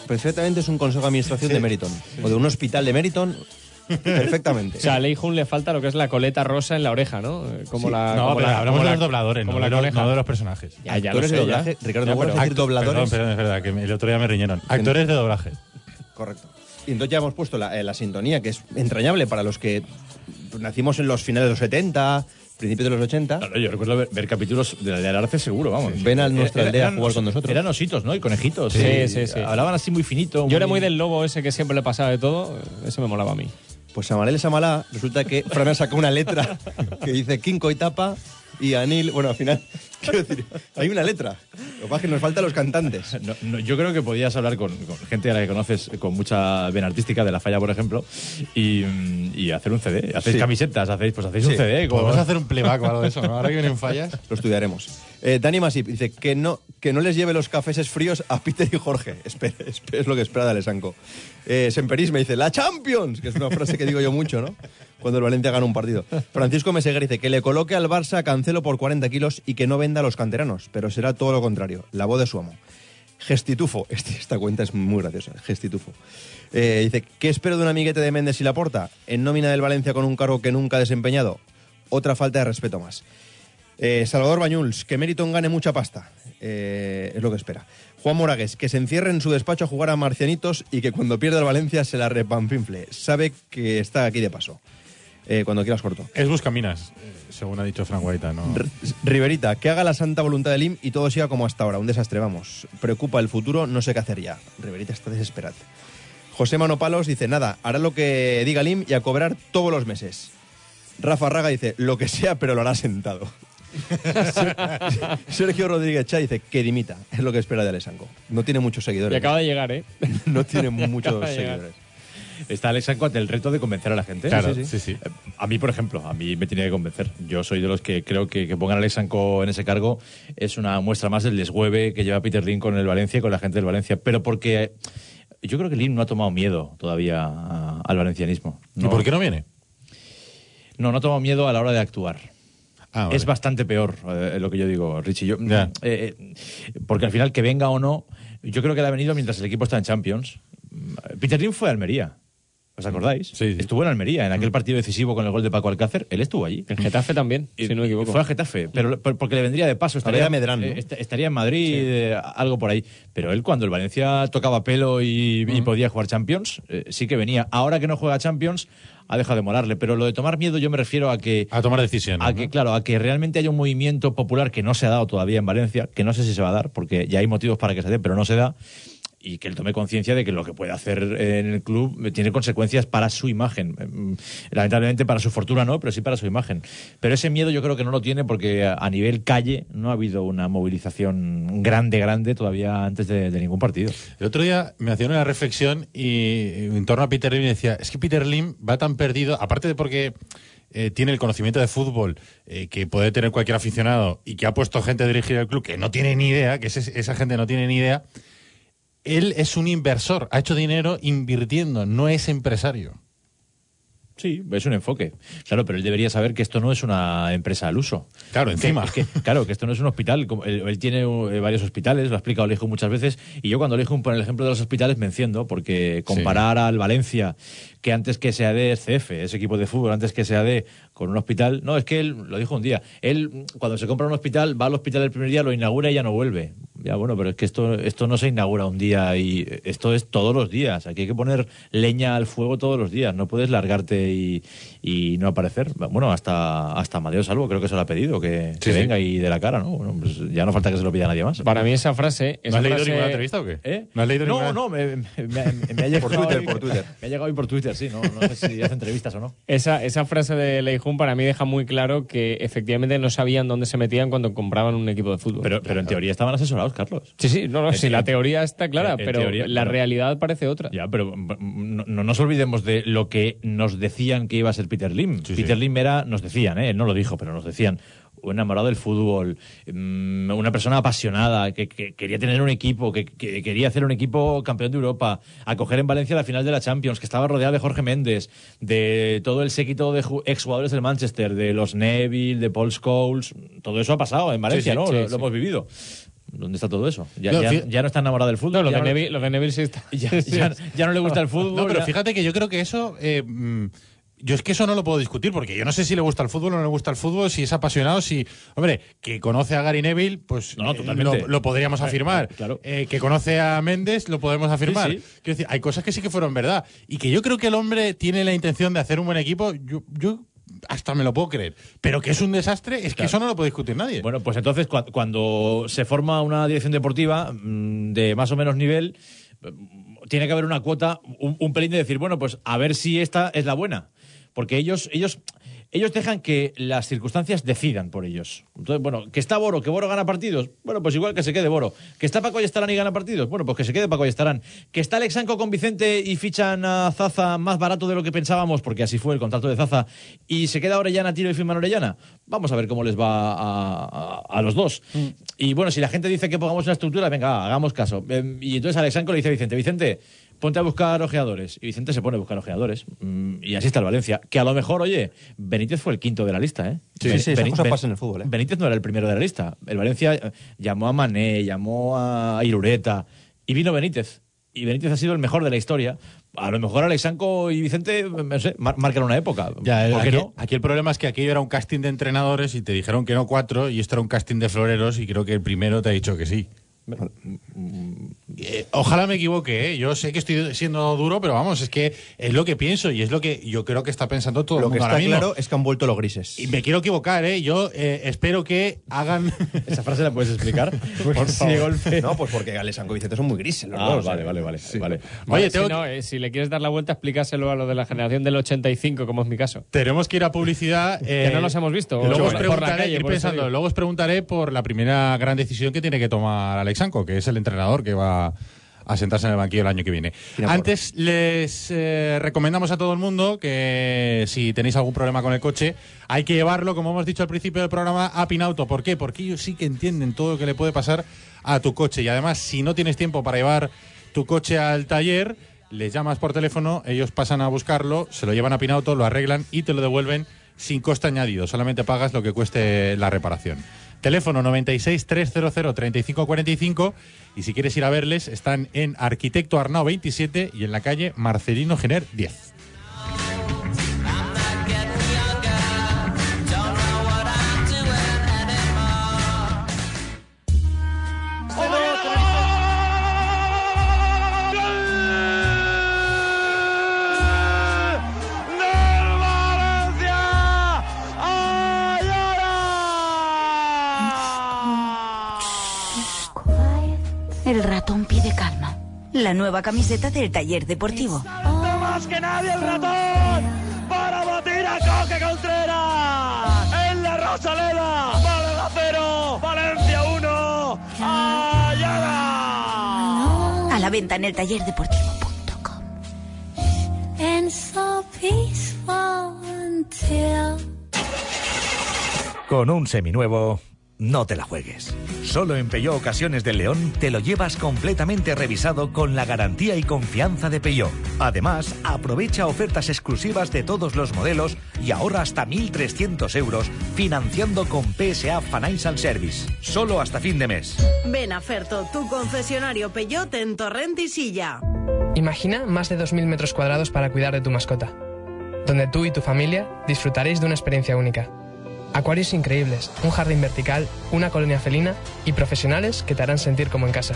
Perfectamente es un consejo de administración de Meriton. O de un hospital de Meriton. Perfectamente. O sea, a Lei Jun le falta lo que es la coleta rosa en la oreja, ¿no? Eh, Como la, no, como pero la- hablamos como de la- los dobladores, como no la de los, coneja. no de los personajes. Ya, ya lo Actores sé, de ya. doblaje. Ricardo, Ya, ¿no puedes pero- decir dobladores? Perdón, perdón, es verdad, que el otro día me riñeron. Actores de doblaje. Correcto. Y entonces ya hemos puesto la, eh, la sintonía, que es entrañable para los que nacimos en los finales de los 70, principios de los 80. Claro, yo recuerdo ver, ver capítulos de la aldea del Arce seguro, vamos. Ven a nuestra Era- aldea a jugar con nosotros. Eran ositos, ¿no? Y conejitos. Sí, sí, sí. Hablaban así muy finito. Yo era muy del lobo ese que siempre le pasaba de todo. Eso me molaba a mí. Pues Samalel Samalá, resulta que Fran ha sacado una letra que dice Kinko y Tapa y Anil. Bueno, al final, quiero decir, hay una letra. Lo que pasa es que nos faltan los cantantes. No, no, yo creo que podías hablar con, con gente a la que conoces con mucha vena artística, de La Falla, por ejemplo, y, mm, y hacer un CD. Hacéis Sí. camisetas, hacéis, pues hacéis un. CD. como- Podemos hacer un playback o algo de eso, ¿no? Ahora que vienen fallas. Lo estudiaremos. Eh, Dani Masip dice que no, que no les lleve los cafés fríos a Peter y Jorge. Espera, es lo que espera de Alessanco. Eh, Semperis me dice, ¡La Champions! Que es una frase que digo yo mucho, ¿no? Cuando el Valencia gana un partido. Francisco Meseguer dice que le coloque al Barça Cancelo por 40 kilos y que no venda a los canteranos, pero será todo lo contrario, la voz de su amo. Gestitufo, este- esta cuenta es muy graciosa, Gestitufo. Eh, dice, ¿qué espero de un amiguete de Méndez y Laporta? En nómina del Valencia con un cargo que nunca ha desempeñado. Otra falta de respeto más. Eh, Salvador Bañuls, que Meriton gane mucha pasta. Eh, es lo que espera. Juan Moragues, que se encierre en su despacho a jugar a marcianitos y que cuando pierda el Valencia se la repamfinfle. Sabe que está aquí de paso. Eh, cuando quieras corto. Es Buscaminas, según ha dicho Frank Guaita, ¿no? Riverita, que haga la santa voluntad de Lim y todo siga como hasta ahora. Un desastre, vamos. Preocupa el futuro, no sé qué hacer ya. Riverita está desesperado. José Manopalos dice, nada, hará lo que diga Lim y a cobrar todos los meses. Rafa Raga dice, lo que sea, pero lo hará sentado. Ser- Sergio Rodríguez Chá dice, que dimita. Es lo que espera de Alessanco. No tiene muchos Y seguidores. acaba de llegar, ¿eh? No tiene muchos seguidores. Está Alex Sanco ante el reto de convencer a la gente. Claro, sí, sí, sí. sí. Eh, A mí, por ejemplo, a mí me tiene que convencer. Yo soy de los que creo que, que pongan a Alex Sanco en ese cargo es una muestra más del deshueve que lleva Peter Lin con el Valencia y con la gente del Valencia. Pero porque eh, yo creo que Lin no ha tomado miedo todavía a- al valencianismo. ¿Y por qué no viene? No, no ha tomado miedo a la hora de actuar. Ah, vale. Es bastante peor eh, lo que yo digo, Richie. Yo, eh, eh, porque al final, que venga o no, yo creo que le ha venido mientras el equipo está en Champions. Peter Lim fue a Almería. ¿Os acordáis? Sí, sí. Estuvo en Almería, en aquel partido decisivo con el gol de Paco Alcácer. Él estuvo allí. En Getafe también, si no me equivoco. Fue a Getafe, pero por- porque le vendría de paso. Estaría, Medrán, eh, estaría en Madrid, eh, algo por ahí. Pero él, cuando el Valencia tocaba pelo y, y podía jugar Champions, eh, sí que venía. Ahora que no juega Champions, ha dejado de molarle. Pero lo de tomar miedo, yo me refiero a que. A tomar decisiones. A ¿no? que, claro, a que realmente haya un movimiento popular que no se ha dado todavía en Valencia, que no sé si se va a dar, porque ya hay motivos para que se dé, pero no se da, y que él tome conciencia de que lo que puede hacer en el club eh, tiene consecuencias para su imagen. Mm, Lamentablemente para su fortuna no, pero sí para su imagen. Pero ese miedo yo creo que no lo tiene porque a nivel calle no ha habido una movilización grande, grande todavía antes de, ningún partido. El otro día me hacían una reflexión y en torno a Peter Lim decía, es que Peter Lim va tan perdido, aparte de porque eh, tiene el conocimiento de fútbol eh, que puede tener cualquier aficionado y que ha puesto gente a dirigir el club que no tiene ni idea, que esa gente no tiene ni idea, él es un inversor, ha hecho dinero invirtiendo, no es empresario. Sí, es un enfoque. Claro, pero él debería saber que esto no es una empresa al uso. Claro, Que- encima. que- claro, que esto no es un hospital. él tiene eh, varios hospitales, lo ha explicado Alejo muchas veces. Y yo cuando Alejo pone el ejemplo de los hospitales me enciendo, porque comparar al Valencia, que antes que sea de CF, ese equipo de fútbol, antes que sea de con un hospital. No, es que él lo dijo un día. Él, cuando se compra un hospital, va al hospital el primer día, lo inaugura y ya no vuelve. Ya, bueno, pero es que esto, esto no se inaugura un día y esto es todos los días. Aquí hay que poner leña al fuego todos los días. No puedes largarte y, y no aparecer. Bueno, hasta, hasta Amadeo Salvo creo que se lo ha pedido, que, que sí. venga y de la cara, ¿no? Bueno, pues ya no falta que se lo pida nadie más. Para mí esa frase... ¿No esa has leído frase- ninguna entrevista o qué? ¿Eh? ¿No has leído no, ninguna? no, me, me- me- me ha llegado Por Twitter, hoy- por Twitter. Me ha llegado hoy por Twitter, sí. No, no sé si hace entrevistas o no. Esa, esa frase de Para mí deja muy claro que efectivamente no sabían dónde se metían cuando compraban un equipo de fútbol. Pero, pero en teoría estaban asesorados, Carlos. sí, sí, no, no, sí, la teoría está clara, en- en pero teoría, la pero- realidad parece otra. Ya, pero mm, no, no nos olvidemos de lo que nos decían que iba a ser Peter Lim. Sí, Peter sí. Lim era, nos decían, ¿eh? él no lo dijo, pero nos decían, un enamorado del fútbol, mm, una persona apasionada, que, que quería tener un equipo, que, que quería hacer un equipo campeón de Europa, acoger en Valencia la final de la Champions, que estaba rodeado de Jorge Méndez, de todo el séquito de ju- exjugadores del Manchester, de los Neville, de Paul Scholes, todo eso ha pasado en Valencia, sí, ¿no? sí, lo, sí. lo hemos vivido. ¿Dónde está todo eso? Ya, No, ya- fí- ya no está enamorado del fútbol. No, lo de, no- Neville, lo de Neville sí está. ya, no le gusta el fútbol. No, pero ya- fíjate que yo creo que eso. eh, mm, yo es que eso no lo puedo discutir, porque yo no sé si le gusta el fútbol o no le gusta el fútbol, si es apasionado, si. Hombre, que conoce a Gary Neville, pues No, eh, totalmente. lo, lo podríamos Eh, afirmar. eh, claro. Eh, que conoce a Méndez, lo podemos afirmar. Sí, sí. Quiero decir, hay cosas que sí que fueron verdad. Y que yo creo que el hombre tiene la intención de hacer un buen equipo, yo, yo hasta me lo puedo creer. Pero que es un desastre, es que eso no lo puede discutir nadie. Bueno, pues entonces cua- cuando se forma una dirección deportiva mm, de más o menos nivel, mm, tiene que haber una cuota, un, un pelín de decir, bueno, pues a ver si esta es la buena. Porque ellos, ellos, ellos dejan que las circunstancias decidan por ellos. Entonces, bueno, que está Boro, que Boro gana partidos, bueno, pues igual que se quede Boro. Que está Paco Estarán y gana partidos, bueno, pues que se quede Paco Estarán. Que está Alexanco con Vicente y fichan a Zaza más barato de lo que pensábamos, porque así fue el contrato de Zaza, y se queda Orellana, tiro y firman Orellana. Vamos a ver cómo les va a, a- a los dos. Y bueno, si la gente dice que pongamos una estructura, venga, hagamos caso. Em, y entonces Alexanco le dice a Vicente, Vicente, ponte a buscar ojeadores. Y Vicente se pone a buscar ojeadores. Mm, Y así está el Valencia. Que a lo mejor, oye, Benítez fue el quinto de la lista, ¿eh? Sí, Ben- sí, esas Beni- cosas Ben- pasan en el fútbol, ¿eh? Benítez no era el primero de la lista. El Valencia eh, llamó a Mané, llamó a Irureta y vino Benítez. Y Benítez ha sido el mejor de la historia. A lo mejor Alexanco y Vicente, no sé, mar- marcan una época. Ya, ¿Por qué aquí, no? aquí el problema es que aquello era un casting de entrenadores y te dijeron que no cuatro, y esto era un casting de floreros, y creo que el primero te ha dicho que sí. Eh, ojalá me equivoque, ¿eh? yo sé que estoy siendo duro, pero vamos, es que es lo que pienso y es lo que yo creo que está pensando todo Lo el que mundo está ahora mismo. claro es que han vuelto los grises. Y me quiero equivocar, ¿eh? yo eh, espero que hagan... ¿Esa frase la puedes explicar? Porque si de golpe... No, pues porque Alexandro y Vicente son muy grises los Ah, dos. vale, eh. vale, vale, vale. Oye, si, tengo no, eh, si le quieres dar la vuelta, explícaselo a lo de la generación del 85, como es mi caso. Tenemos que ir a publicidad. eh, Que no los hemos visto, Luego por os la- preguntaré, por la calle, ir por pensando, luego os preguntaré por la primera gran decisión que tiene que tomar Alexanco, que es el entrenador que va a sentarse en el banquillo el año que viene. Antes les eh, recomendamos a todo el mundo que si tenéis algún problema con el coche, hay que llevarlo, como hemos dicho al principio del programa, a Pinauto. ¿Por qué? Porque ellos sí que entienden todo lo que le puede pasar a tu coche. Y además, si no tienes tiempo para llevar tu coche al taller, les llamas por teléfono, ellos pasan a buscarlo, se lo llevan a Pinauto, lo arreglan y te lo devuelven sin coste añadido. Solamente pagas lo que cueste la reparación. Teléfono 96 300 3545 y si quieres ir a verles están en Arquitecto Arnao 27 y en la calle Marcelino Gener 10. La nueva camiseta del taller deportivo. más que nadie el ratón para batir a Coque Contreras en la Rosaleda. Málaga 0, Valencia 1, Ayala. A la venta en el taller deportivo.com. and so peaceful until Con un seminuevo, no te la juegues. Solo en Peugeot Ocasiones del León te lo llevas completamente revisado con la garantía y confianza de Peugeot. Además, aprovecha ofertas exclusivas de todos los modelos y ahorra hasta 1.300 euros financiando con PSA Financial Service. Solo hasta fin de mes. Ven a Ferto, tu concesionario Peyote en Torrent y Silla. Imagina más de 2.000 metros cuadrados para cuidar de tu mascota, donde tú y tu familia disfrutaréis de una experiencia única. Acuarios increíbles, un jardín vertical, una colonia felina y profesionales que te harán sentir como en casa.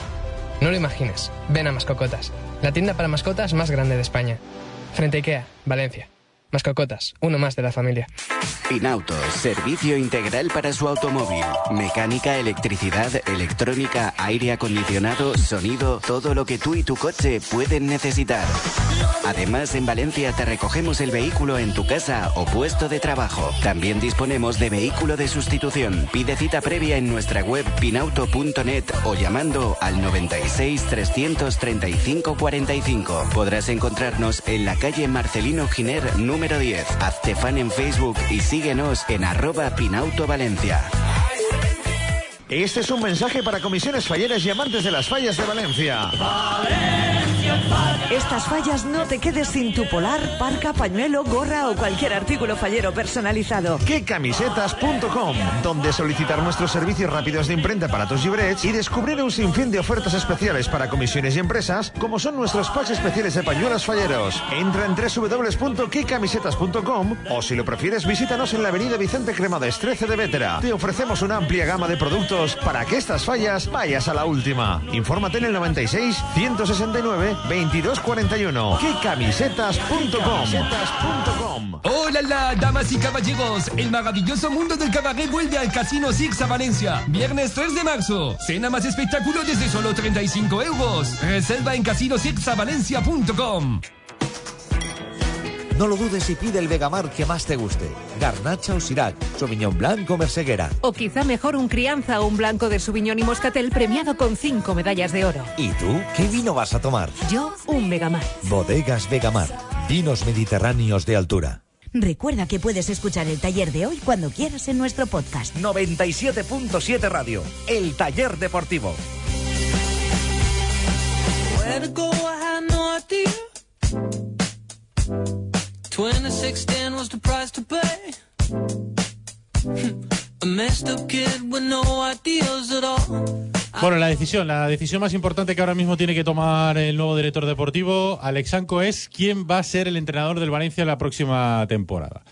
No lo imagines. Ven a Mascocotas, la tienda para mascotas más grande de España. Frente a Ikea, Valencia. Mascocotas, uno más de la familia. Pinauto, servicio integral para su automóvil. Mecánica, electricidad, electrónica, aire acondicionado, sonido, todo lo que tú y tu coche pueden necesitar. Además, en Valencia te recogemos el vehículo en tu casa o puesto de trabajo. También disponemos de vehículo de sustitución. Pide cita previa en nuestra web pinauto.net o llamando al 96 335 45. Podrás encontrarnos en la calle Marcelino Giner número 10. Hazte fan en Facebook y síguenos en arroba Pinauto Valencia. Este es un mensaje para comisiones falleras y amantes de las fallas de Valencia. Estas fallas no te quedes sin tu polar, parca, pañuelo, gorra o cualquier artículo fallero personalizado. Quecamisetas.com, donde solicitar nuestros servicios rápidos de imprenta para tus librets y descubrir un sinfín de ofertas especiales para comisiones y empresas, como son nuestros packs especiales de pañuelos falleros. Entra en www.quecamisetas.com o si lo prefieres visítanos en la avenida Vicente Cremades 13 de Vétera. Te ofrecemos una amplia gama de productos para que estas fallas vayas a la última. Infórmate en el 96 169 2241. Quecamisetas.com. ¡Hola, la, damas y caballeros! El maravilloso mundo del cabaret vuelve al Casino Six a Valencia. Viernes 3 de marzo. Cena más espectáculo desde solo 35 euros. Reserva en casinosixavalencia.com. No lo dudes y pide el Vegamar que más te guste. Garnacha o Sirac, Sauvignon Blanc o Merceguera. O quizá mejor un crianza o un blanco de Sauvignon y Moscatel premiado con cinco medallas de oro. ¿Y tú qué vino vas a tomar? Yo, un Vegamar. Bodegas Vegamar, vinos mediterráneos de altura. Recuerda que puedes escuchar el taller de hoy cuando quieras en nuestro podcast. 97.7 Radio, el taller deportivo. Where to go, I had no idea. 2610 was the price to pay. A messed up kid with no ideas at all. Bueno, la decisión, la decisión más importante que ahora mismo tiene que tomar el nuevo director deportivo, Alexanco, es quién va a ser el entrenador del Valencia la próxima temporada.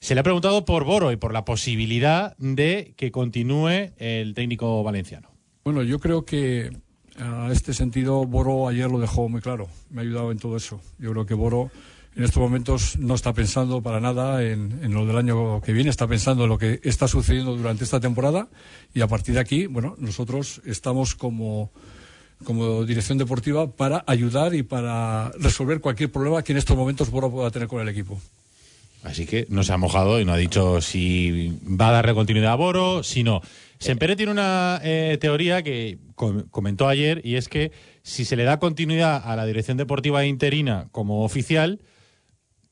Se le ha preguntado por Boro y por la posibilidad de que continúe el técnico valenciano. Bueno, yo creo que a este sentido Boro ayer lo dejó muy claro. Me ha ayudado en todo eso. Yo creo que Boro en estos momentos no está pensando para nada en, en, lo del año que viene, está pensando en lo que está sucediendo durante esta temporada y a partir de aquí, bueno, nosotros estamos como, como dirección deportiva para ayudar y para resolver cualquier problema que en estos momentos Boro pueda tener con el equipo. Así que no se ha mojado y no ha dicho si va a darle continuidad a Boro, si no. Sempere tiene una eh, teoría que com comentó ayer y es que si se le da continuidad a la dirección deportiva interina como oficial,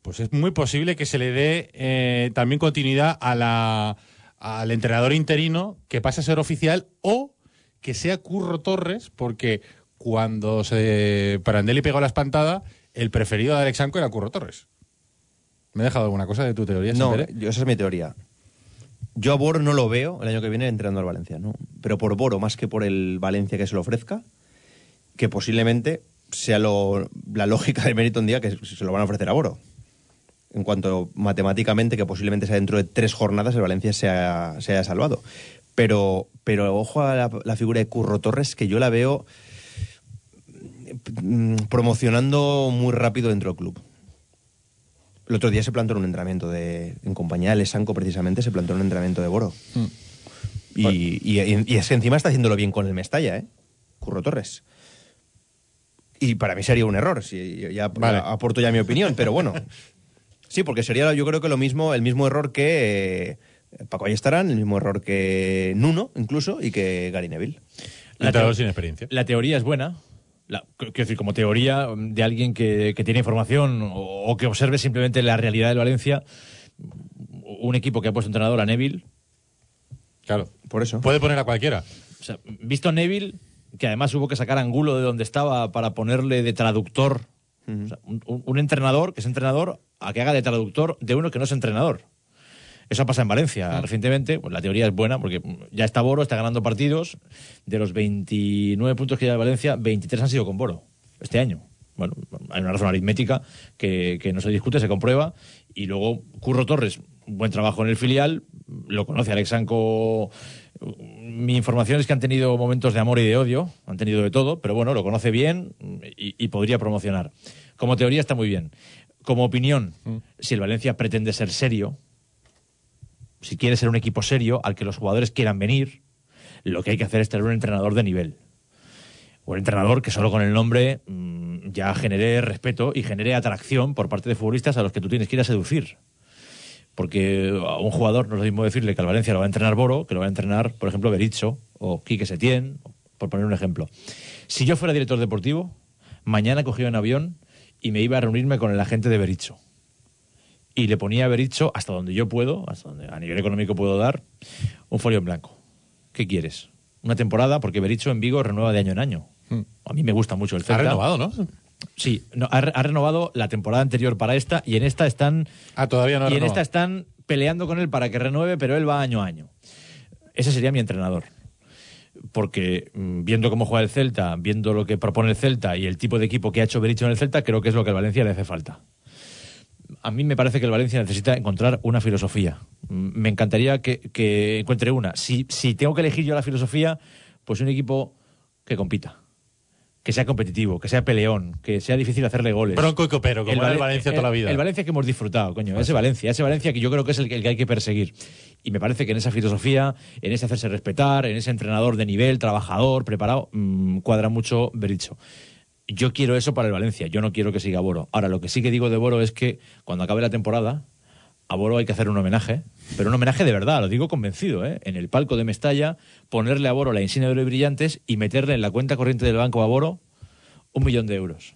pues es muy posible que se le dé eh, también continuidad a la, al entrenador interino que pase a ser oficial o que sea Curro Torres, porque cuando se Parandelli pegó la espantada, el preferido de Alexanco era Curro Torres. ¿Me he dejado alguna cosa de tu teoría? No, yo, esa es mi teoría. Yo a Boro no lo veo el año que viene entrenando al Valencia, ¿no? Pero por Boro, más que por el Valencia que se lo ofrezca, que posiblemente sea lo- la lógica de mérito un día que se lo van a ofrecer a Boro. En cuanto matemáticamente, que posiblemente sea dentro de tres jornadas, el Valencia se, ha- se haya salvado. Pero, pero ojo a la, la figura de Curro Torres, que yo la veo mm, promocionando muy rápido dentro del club. El otro día se plantó en un entrenamiento de, en compañía de Lesanco, precisamente, se plantó en un entrenamiento de Boro. Y, y- y es que encima está haciéndolo bien con el Mestalla, ¿eh? Curro Torres. Y para mí sería un error, si ya Vale. aporto ya mi opinión, pero bueno. Sí, porque sería yo creo que lo mismo, el mismo error que eh, Paco Ayestarán, el mismo error que Nuno, incluso, y que Gary Neville. La sin experiencia. La teoría es buena. La- quiero decir, como teoría de alguien que, que tiene información o, o que observe simplemente la realidad del Valencia, un equipo que ha puesto entrenador a Neville, Claro. Por eso. Puede poner a cualquiera. o sea, visto a Neville, que además hubo que sacar Angulo de donde estaba para ponerle de traductor, o sea, un, entrenador que es entrenador a que haga de traductor de uno que no es entrenador. Eso pasa en Valencia recientemente. Pues la teoría es buena porque ya está Boro, está ganando partidos. De los 29 puntos que lleva Valencia, 23 han sido con Boro este año. Bueno, hay una razón aritmética que, que no se discute, se comprueba. Y luego Curro Torres, buen trabajo en el filial, lo conoce Alexanco. Mi información es que han tenido momentos de amor y de odio, han tenido de todo, pero bueno, lo conoce bien y, y podría promocionar. Como teoría está muy bien. Como opinión, si el Valencia pretende ser serio, si quiere ser un equipo serio al que los jugadores quieran venir, lo que hay que hacer es tener un entrenador de nivel. Un entrenador que solo con el nombre mm, ya genere respeto y genere atracción por parte de futbolistas a los que tú tienes que ir a seducir. Porque a un jugador no es lo mismo decirle que al Valencia lo va a entrenar Boro, que lo va a entrenar, por ejemplo, Berizzo o Quique Setién, por poner un ejemplo. Si yo fuera director deportivo, mañana cogía un avión y me iba a reunirme con el agente de Berizzo y le ponía a Berizzo hasta donde yo puedo, hasta donde a nivel económico puedo dar, un folio en blanco. ¿Qué quieres? Una temporada, porque Berizzo en Vigo renueva de año en año. A mí me gusta mucho el Ha Celta. renovado, ¿no? Sí, no, ha, ha renovado la temporada anterior para esta y en esta están Ah, todavía no y en esta están peleando con él para que renueve, pero él va año a año. Ese sería mi entrenador. Porque mm, viendo cómo juega el Celta, viendo lo que propone el Celta y el tipo de equipo que ha hecho Berizzo en el Celta, creo que es lo que al Valencia le hace falta. A mí me parece que el Valencia necesita encontrar una filosofía. Mm, Me encantaría que, que encuentre una. Si, si tengo que elegir yo la filosofía, pues un equipo que compita. Que sea competitivo, que sea peleón, que sea difícil hacerle goles. Bronco y copero, como el Vale- Valencia toda la vida. El Valencia que hemos disfrutado, coño. Ese Valencia, ese Valencia que yo creo que es el que, el que hay que perseguir. Y me parece que en esa filosofía, en ese hacerse respetar, en ese entrenador de nivel, trabajador, preparado, mm, cuadra mucho Berizzo. Yo quiero eso para el Valencia, yo no quiero que siga Boro. Ahora, lo que sí que digo de Boro es que cuando acabe la temporada, a Boro hay que hacer un homenaje, pero un homenaje de verdad, lo digo convencido, ¿eh? En el palco de Mestalla, ponerle a Boro la insignia de oro y brillantes y meterle en la cuenta corriente del banco a Boro un millón de euros.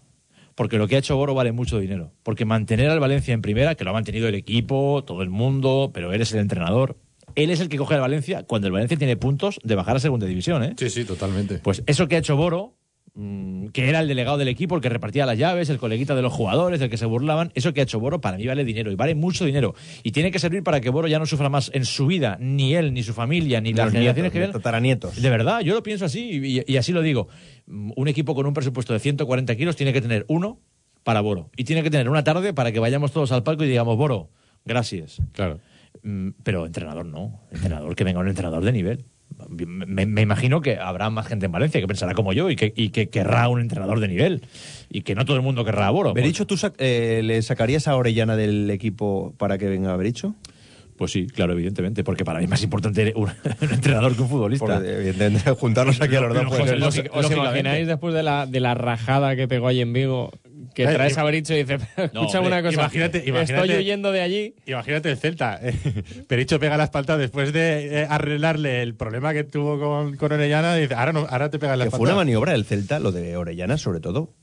Porque lo que ha hecho Boro vale mucho dinero. Porque mantener al Valencia en primera, que lo ha mantenido el equipo, todo el mundo, pero él es el entrenador. Él es el que coge al Valencia cuando el Valencia tiene puntos de bajar a segunda división, ¿eh? Sí, sí, totalmente. Pues eso que ha hecho Boro, mm, que era el delegado del equipo, el que repartía las llaves, el coleguita de los jugadores, del que se burlaban, eso que ha hecho Boro para mí vale dinero y vale mucho dinero. Y tiene que servir para que Boro ya no sufra más en su vida, ni él, ni su familia, ni las Los generaciones nietos, que vienen. tataranietos. De verdad, yo lo pienso así y, y así lo digo. Mm, Un equipo con un presupuesto de 140 kilos tiene que tener uno para Boro. Y tiene que tener una tarde para que vayamos todos al palco y digamos, Boro, gracias. Claro. Mm, Pero entrenador no. Entrenador, que venga un entrenador de nivel. Me, me imagino que habrá más gente en Valencia que pensará como yo y que, y que querrá un entrenador de nivel. Y que no todo el mundo querrá a Boro. Bericho, ¿tú sac- eh, le sacarías a Orellana del equipo para que venga Bericho? Pues sí, claro, evidentemente, porque para mí es más importante un, un entrenador que un futbolista. Evidentemente, juntarlos aquí a los dos. Pues, ¿Os, imagináis después de la, de la rajada que pegó ahí en Vigo? Que Eh, traes a Bericho y dices, escúchame hombre, una cosa, imagínate- imagínate- estoy huyendo de allí. Imagínate el Celta. Pericho pega la espalda después de eh, arreglarle el problema que tuvo con, con Orellana. Dice, ahora, no, ahora te pega la que fue espalda. una maniobra del Celta, lo de Orellana sobre todo.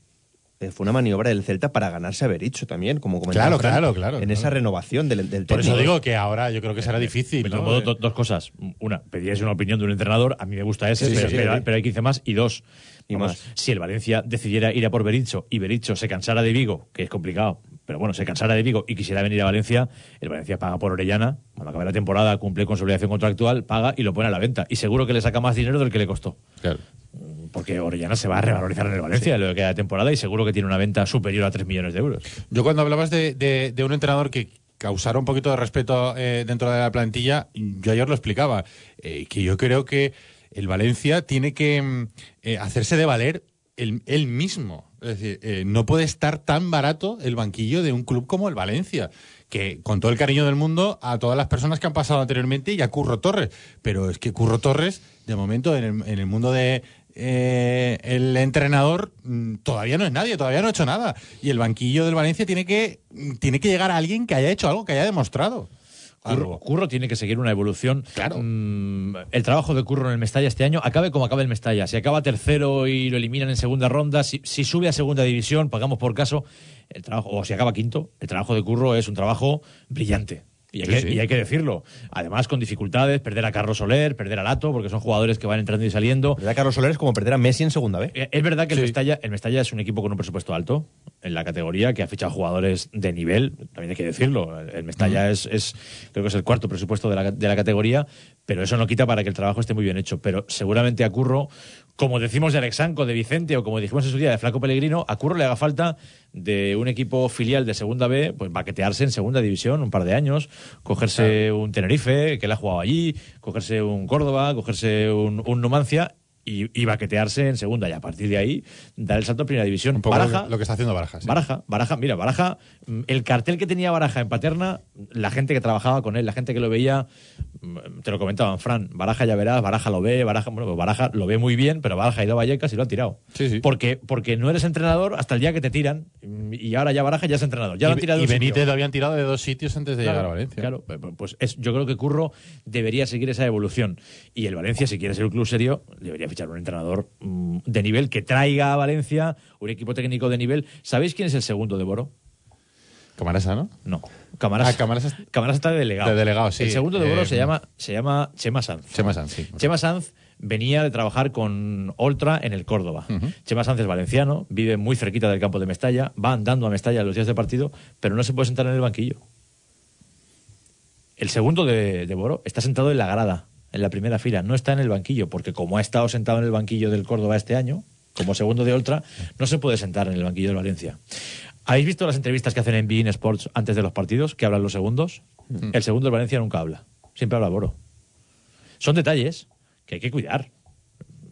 eh, Fue una maniobra del Celta para ganarse a Bericho también, como comentaba Claro, Fran, claro, claro, En claro. esa renovación del, del Por eso digo que ahora yo creo que será difícil. De ¿no? modos, do- dos cosas. Una, pediríais una opinión de un entrenador. A mí me gusta ese, sí, pero, sí, pero- sí. pero hay 15 más. Y dos, Y vamos, más. si el Valencia decidiera ir a por Bericho y Bericho se cansara de Vigo, que es complicado, pero bueno, se cansara de Vigo y quisiera venir a Valencia, el Valencia paga por Orellana, cuando acabe la temporada cumple con su obligación contractual, paga y lo pone a la venta. Y seguro que le saca más dinero del que le costó. Claro. Porque Orellana se va a revalorizar en el Valencia en lo que queda de temporada y seguro que tiene una venta superior a 3 millones de euros. Yo cuando hablabas de, de- de un entrenador que causara un poquito de respeto eh, dentro de la plantilla, yo ayer lo explicaba, eh, que yo creo que el Valencia tiene que mm, eh, hacerse de valer él, mismo. Es decir, eh, no puede estar tan barato el banquillo de un club como el Valencia. Que con todo el cariño del mundo a todas las personas que han pasado anteriormente y a Curro Torres. Pero es que Curro Torres, de momento, en el, en el mundo de, eh, el entrenador mm, todavía no es nadie, todavía no ha hecho nada. Y el banquillo del Valencia tiene que, mm, tiene que llegar a alguien que haya hecho algo, que haya demostrado. Curro, Curro tiene que seguir una evolución. Claro. el trabajo de Curro en el Mestalla este año, acabe como acabe el Mestalla. Si acaba tercero y lo eliminan en segunda ronda, si, si sube a segunda división, pagamos por caso, el trabajo, o si acaba quinto, el trabajo de Curro es un trabajo brillante. Y hay, Sí, que, sí. y hay que decirlo. Además, con dificultades, perder a Carlos Soler, perder a Lato, porque son jugadores que van entrando y saliendo. Perder a Carlos Soler es como perder a Messi en segunda B. Eh, Es verdad que el, Mestalla, el Mestalla es un equipo con un presupuesto alto en la categoría, que ha fichado jugadores de nivel, también hay que decirlo. El- Mestalla es, es, creo que es el cuarto presupuesto de la, de la categoría, pero eso no quita para que el trabajo esté muy bien hecho. Pero seguramente a Curro, como decimos de Alexanco, de Vicente, o como dijimos en su día de Flaco Pellegrino, a Curro le haga falta de un equipo filial de segunda B, pues baquetearse en segunda división un par de años, cogerse un Tenerife, que él ha jugado allí, cogerse un Córdoba, cogerse un, un Numancia y, y baquetearse en segunda y a partir de ahí dar el salto a primera división. Un poco Baraja, lo que, lo que está haciendo Baraja. sí. Baraja, Baraja, mira, Baraja, mm, el cartel que tenía Baraja en Paterna, la gente que trabajaba con él, la gente que lo veía, te lo comentaban, Fran, Baraja ya verás, Baraja lo ve, Baraja, bueno, pues Baraja lo ve muy bien, pero Baraja ha ido a Vallecas y lo han tirado. Porque, porque no eres entrenador hasta el día que te tiran mm, y ahora ya Baraja ya es entrenador. Ya lo han y, tirado y sitio. Benítez lo habían tirado de dos sitios antes de Claro, llegar a Valencia. Claro, pues es, yo creo que Curro debería seguir esa evolución. Y el Valencia, si quiere ser un club serio, debería fichar un entrenador mm, de nivel que traiga a Valencia un equipo técnico de nivel. ¿Sabéis quién es el segundo de Boro? Camarasa, ¿no? No. Ah, Camarasa está de delegado. De delegado, sí. El segundo de Boro Eh, se, llama, se llama Chema Sanz. Chema Sanz, sí. Chema Sanz venía de trabajar con Oltra en el Córdoba. Chema Sanz es valenciano, vive muy cerquita del campo de Mestalla, va andando a Mestalla los días de partido, pero no se puede sentar en el banquillo. El segundo de, de Boro está sentado en la grada, en la primera fila, no está en el banquillo, porque como ha estado sentado en el banquillo del Córdoba este año, como segundo de Oltra, no se puede sentar en el banquillo del Valencia. ¿Habéis visto las entrevistas que hacen en Bein Sports antes de los partidos, que hablan los segundos? El segundo del Valencia nunca habla, siempre habla Boro. Son detalles que hay que cuidar.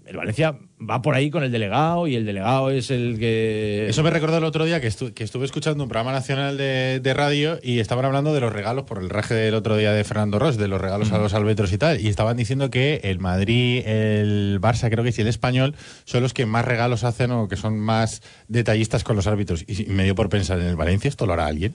El Valencia va por ahí con el delegado y el delegado es el que... Eso me recordó el otro día que, estu- que estuve escuchando un programa nacional de, de radio y estaban hablando de los regalos por el raje del otro día de Fernando Ross, de los regalos a los árbitros y tal. Y estaban diciendo que el Madrid, el Barça, creo que sí, el español, son los que más regalos hacen o que son más detallistas con los árbitros. Y me dio por pensar, ¿en el Valencia esto lo hará alguien?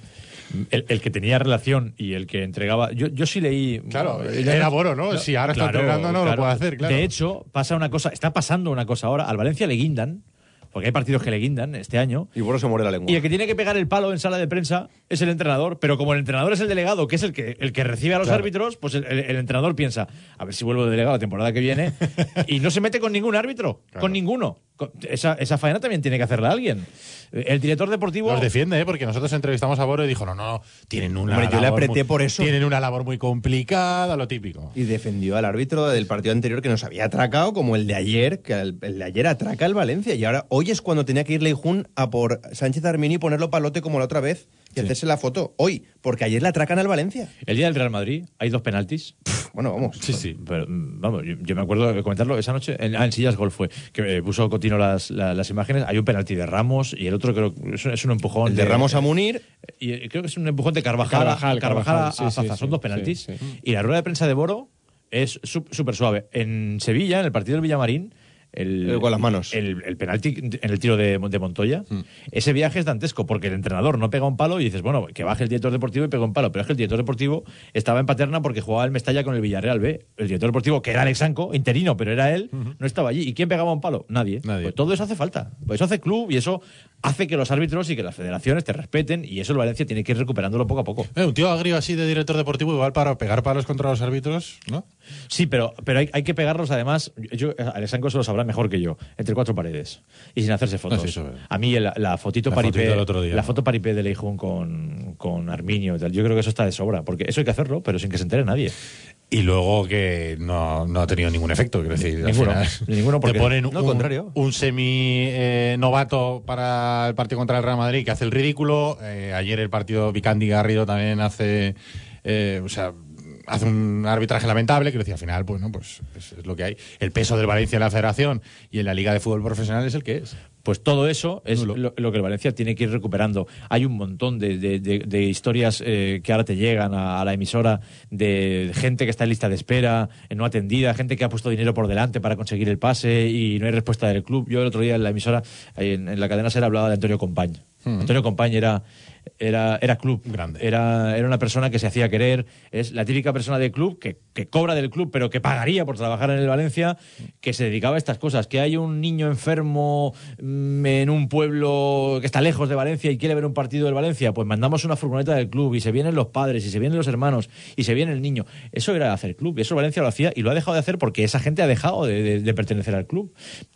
El, el que tenía relación y el que entregaba. Yo, yo sí leí. Claro, bueno, era Boro, ¿no? Si ahora está entrenando, no lo puede hacer, claro. De hecho, pasa una cosa, está pasando una cosa ahora. Al Valencia le guindan, porque hay partidos que le guindan este año. Y Boro se muere la lengua. Y el que tiene que pegar el palo en sala de prensa es el entrenador, pero como el entrenador es el delegado, que es el que, el que recibe a los Claro. árbitros, pues el, el- el entrenador piensa, a ver si vuelvo de delegado la temporada que viene, y no se mete con ningún árbitro, con ninguno. Esa, esa faena también tiene que hacerla alguien. El director deportivo... Los defiende, ¿eh? porque nosotros entrevistamos a Boro y dijo, no, no, tienen una Hombre, yo le labor apreté muy- por eso. Tienen una labor muy complicada, lo típico. Y defendió al árbitro del partido anterior que nos había atracado, como el de ayer, que el, el de ayer atraca al Valencia. Y ahora, hoy es cuando tenía que ir Leijun a por Sánchez Armini y ponerlo palote como la otra vez y hacerse la foto. Hoy, porque ayer le atracan al Valencia. El día del Real Madrid hay dos penaltis. Bueno, vamos. Sí, sí. Pero, mm, vamos, yo, yo me acuerdo de comentarlo esa noche. En, ah, en Sillas Golf fue. Que eh, puso Cotino las, la- las imágenes. Hay un penalti de Ramos y el otro creo que es, un- es un empujón. El de Ramos a Munir. Y eh, creo que es un empujón de Carvajal. Carvajal, a- Carvajal, a- Carvajal, a sí, Zaza. sí, Son sí, dos penaltis. sí, sí. Y la rueda de prensa de Boro es sú- súper suave. En Sevilla, en el partido del Villamarín. El, Eh, con las manos. El, el penalti en el tiro de, de Montoya. Ese viaje es dantesco porque el entrenador no pega un palo y dices, bueno, que baje el director deportivo y pega un palo. Pero es que el director deportivo estaba en Paterna porque jugaba el Mestalla con el Villarreal B. El director deportivo, que era Alexanco, interino, pero era él, no estaba allí. ¿Y quién pegaba un palo? Nadie. Pues todo eso hace falta. Pues eso hace club y eso hace que los árbitros y que las federaciones te respeten y eso el Valencia tiene que ir recuperándolo poco a poco. Eh, un tío agrio así de director deportivo, igual para pegar palos contra los árbitros, ¿no? Sí, pero, pero hay, hay que pegarlos además. Yo, Alexandro se lo sabrá mejor que yo. Entre cuatro paredes. Y sin hacerse fotos. Ah, sí, es. A mí la, fotito La paripé. fotito del otro día, la ¿no? foto paripé de Leijun con, con Arminio y tal. Yo creo que eso está de sobra. Porque eso hay que hacerlo, pero sin que se entere nadie. Y luego que no, no ha tenido ningún efecto. Quiero decir, al Ninguno. final Ninguno porque- te ponen No, un, contrario. un semi eh, novato para el partido contra el Real Madrid que hace el ridículo. Eh, ayer el partido Vicandi Garrido también hace. eh, o sea. Hace un arbitraje lamentable, quiero decir, al final, bueno, pues es, es lo que hay. El peso del Valencia en la federación y en la Liga de Fútbol Profesional es el que es. Pues todo eso es lo, lo que el Valencia tiene que ir recuperando. Hay un montón de, de- de- de historias eh, que ahora te llegan a, a la emisora de gente que está en lista de espera, eh, no atendida, gente que ha puesto dinero por delante para conseguir el pase y no hay respuesta del club. Yo el otro día en la emisora, en, en la cadena SER, hablaba de Antonio Compañ. Hmm. Antonio Compañ era, era, era club. Era, era una persona que se hacía querer. Es la típica persona de club que, que cobra del club, pero que pagaría por trabajar en el Valencia, que se dedicaba a estas cosas. Que hay un niño enfermo mm, en un pueblo que está lejos de Valencia y quiere ver un partido del Valencia, pues mandamos una furgoneta del club y se vienen los padres y se vienen los hermanos y se viene el niño. Eso era hacer club y eso Valencia lo hacía y lo ha dejado de hacer porque esa gente ha dejado de, de- de pertenecer al club.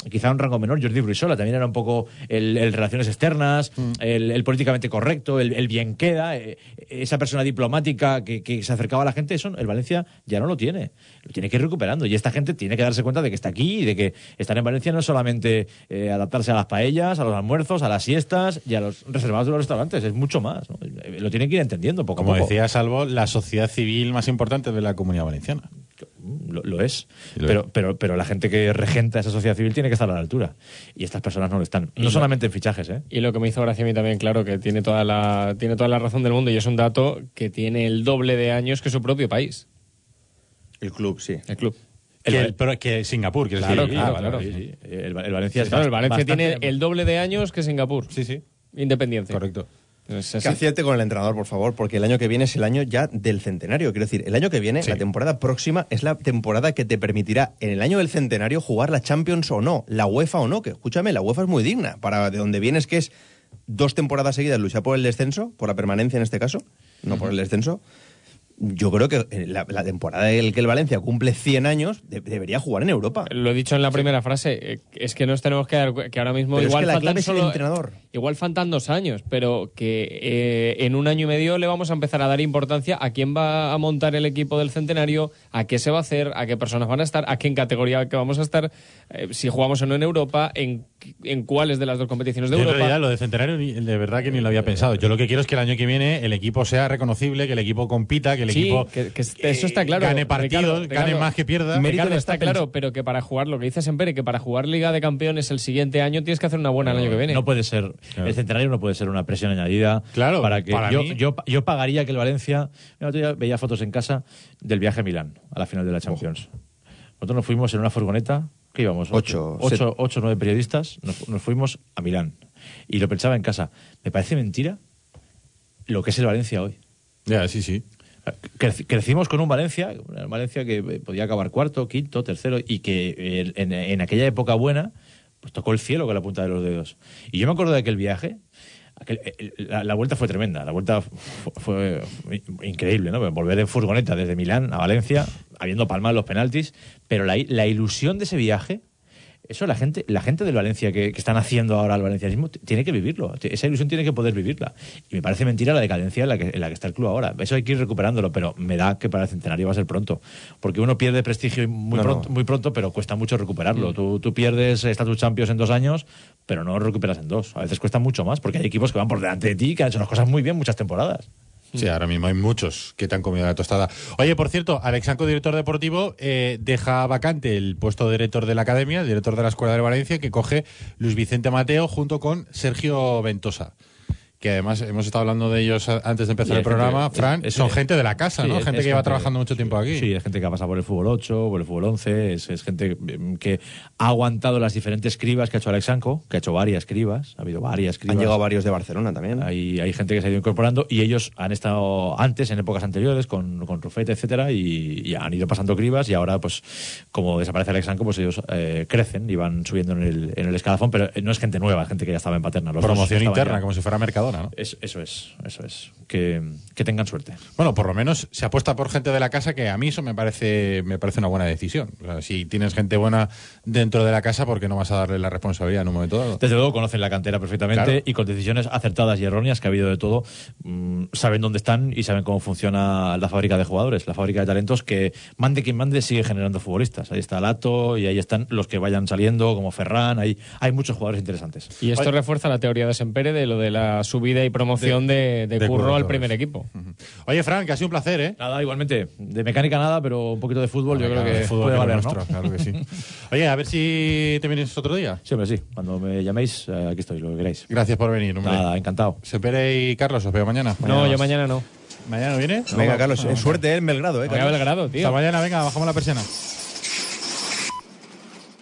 Quizá un rango menor, Jordi Bruisola también era un poco el, el relaciones externas, el, el políticamente correcto, el, el bien queda, eh, esa persona diplomática que, que se acercaba a la gente, eso el Valencia ya no lo tiene. Lo tiene que ir recuperando y esta gente tiene que darse cuenta de que está aquí y de que estar en Valencia no es solamente eh, adaptarse a las paellas, a los almuerzos, a las siestas y a los reservados de los restaurantes, es mucho más. ¿no? Eh, Lo tienen que ir entendiendo poco Como a poco. decía Salvo, la sociedad civil más importante de la comunidad valenciana. Lo, lo es. Lo pero, pero, pero la gente que regenta esa sociedad civil tiene que estar a la altura. Y estas personas no lo están. Y No lo- solamente en fichajes, ¿eh? Y lo que me hizo gracia a mí también, claro, que tiene toda la, tiene toda la razón del mundo y es un dato que tiene el doble de años que su propio país. El club, sí. El club. Que, el- pero que Singapur, que Claro, decir. claro, Ah, vale, claro. vale. Sí, sí. El, el Valencia, Claro, el Valencia tiene el doble de años que Singapur. Sí, sí. Independiente. Correcto. Que acierte con el entrenador, por favor, porque el año que viene es el año ya del centenario. Quiero decir, el año que viene, la temporada próxima, es la temporada que te permitirá, en el año del centenario, jugar la Champions o no, la UEFA o no. Que escúchame, la UEFA es muy digna. Para de donde vienes, que es dos temporadas seguidas luchar por el descenso, por la permanencia en este caso, no por el descenso. Yo creo que eh, la, la temporada en que el Valencia cumple 100 años de- debería jugar en Europa. Lo he dicho en la primera frase, eh, es que nos tenemos que dar que ahora mismo Pero es igual que la clave es el entrenador. Igual faltan dos años, pero que eh, en un año y medio le vamos a empezar a dar importancia a quién va a montar el equipo del centenario, a qué se va a hacer, a qué personas van a estar, a qué en categoría que vamos a estar, eh, si jugamos o no en Europa, en, en cuáles de las dos competiciones de Yo en Europa. realidad lo de centenario ni- de verdad que ni lo había pensado. Yo lo que quiero es que el año que viene el equipo sea reconocible, que el equipo compita, que el Sí, equipo que, que eso está claro. gane partidos, Ricardo, gane Ricardo, más que pierda. Ricardo, está claro, pero que para jugar, lo que dice Sempere, que para jugar Liga de Campeones el siguiente año tienes que hacer una buena el año que viene. No puede ser. El centenario no puede ser una presión añadida. Claro, para que para yo, mí- yo, yo pagaría que el Valencia. El otro día veía fotos en casa del viaje a Milán, a la final de la Champions. Nosotros nos fuimos en una furgoneta. ¿Qué íbamos? Ocho, ocho, ocho, nueve periodistas. Nos, nos fuimos a Milán. Y lo pensaba en casa. Me parece mentira lo que es el Valencia hoy. Ya, sí, sí. Creci- crecimos con un Valencia, un Valencia que eh, podía acabar cuarto, quinto, tercero, y que eh, en, en aquella época buena, pues tocó el cielo con la punta de los dedos. Y yo me acuerdo de aquel viaje, aquel- el- la, vuelta fue tremenda, la vuelta fu- fue, increíble, ¿no? Volver en furgoneta desde Milán a Valencia, habiendo palmado los penaltis, pero la, la ilusión de ese viaje, eso la gente, la gente del Valencia que, que están haciendo ahora el valencianismo tiene que vivirlo. Esa ilusión tiene que poder vivirla. Y me parece mentira la decadencia en la, que, en la que está el club ahora. Eso hay que ir recuperándolo, pero me da que para el centenario va a ser pronto. Porque uno pierde prestigio muy, No, pronto, no. muy pronto, pero cuesta mucho recuperarlo. Tú, tú pierdes estatus champions en dos años, pero no lo recuperas en dos. A veces cuesta mucho más, porque hay equipos que van por delante de ti, que han hecho las cosas muy bien muchas temporadas. Sí, ahora mismo hay muchos que te han comido la tostada. Oye, por cierto, Alexanco, director deportivo, eh, deja vacante el puesto de director de la academia, director de la Escuela de Valencia, que coge Luis Vicente Mateo junto con Sergio Ventosa. Que además hemos estado hablando de ellos antes de empezar el programa. gente- Fran, es- son es- gente de la casa, sí, ¿no? es- gente es que lleva gente- trabajando mucho tiempo aquí. Sí, es gente que ha pasado por el fútbol 8, por el fútbol 11, es, es gente que ha aguantado las diferentes cribas que ha hecho Alexanco, que ha hecho varias cribas, ha habido varias cribas. Han llegado varios de Barcelona también. Hay, hay gente que se ha ido incorporando y ellos han estado antes, en épocas anteriores, con, con Rufete, etcétera, y, y han ido pasando cribas y ahora, pues, como desaparece Alexanco, pues ellos eh, crecen y van subiendo en el, en el escalafón, pero no es gente nueva, es gente que ya estaba en Paterna. Los Promoción interna, ya. como si fuera Mercadona, ¿no? Es- eso es, eso es. que, que tengan suerte. Bueno, por lo menos se apuesta por gente de la casa, que a mí eso me parece, me parece una buena decisión. O sea, si tienes gente buena dentro de la casa, ¿por qué no vas a darle la responsabilidad en un momento dado? Desde luego conocen la cantera perfectamente Claro. y con decisiones acertadas y erróneas, que ha habido de todo, mm, saben dónde están y saben cómo funciona la fábrica de jugadores, la fábrica de talentos que mande quien mande sigue generando futbolistas. Ahí está Lato y ahí están los que vayan saliendo, como Ferran, hay, hay muchos jugadores interesantes. Y esto refuerza la teoría de Sempere de lo de la subida y promoción de, de de Curro Curro, al primer equipo. Oye, Frank, que ha sido un placer, ¿eh? Nada, igualmente. De mecánica nada, pero un poquito de fútbol yo creo que fútbol puede valer, nuestro, ¿no? claro que sí. Oye, a ver si te vienes otro día. Siempre sí. Cuando me llaméis, eh, aquí estoy, lo que queráis. Gracias por venir, hombre. Nada, encantado. Sepere y Carlos, os veo mañana. No, yo mañana no. ¿Mañana no viene? Venga, No, Carlos, no, eh, no. suerte en Belgrado, ¿eh? Carlos. Belgrado, tío. Hasta mañana, venga, bajamos la persiana.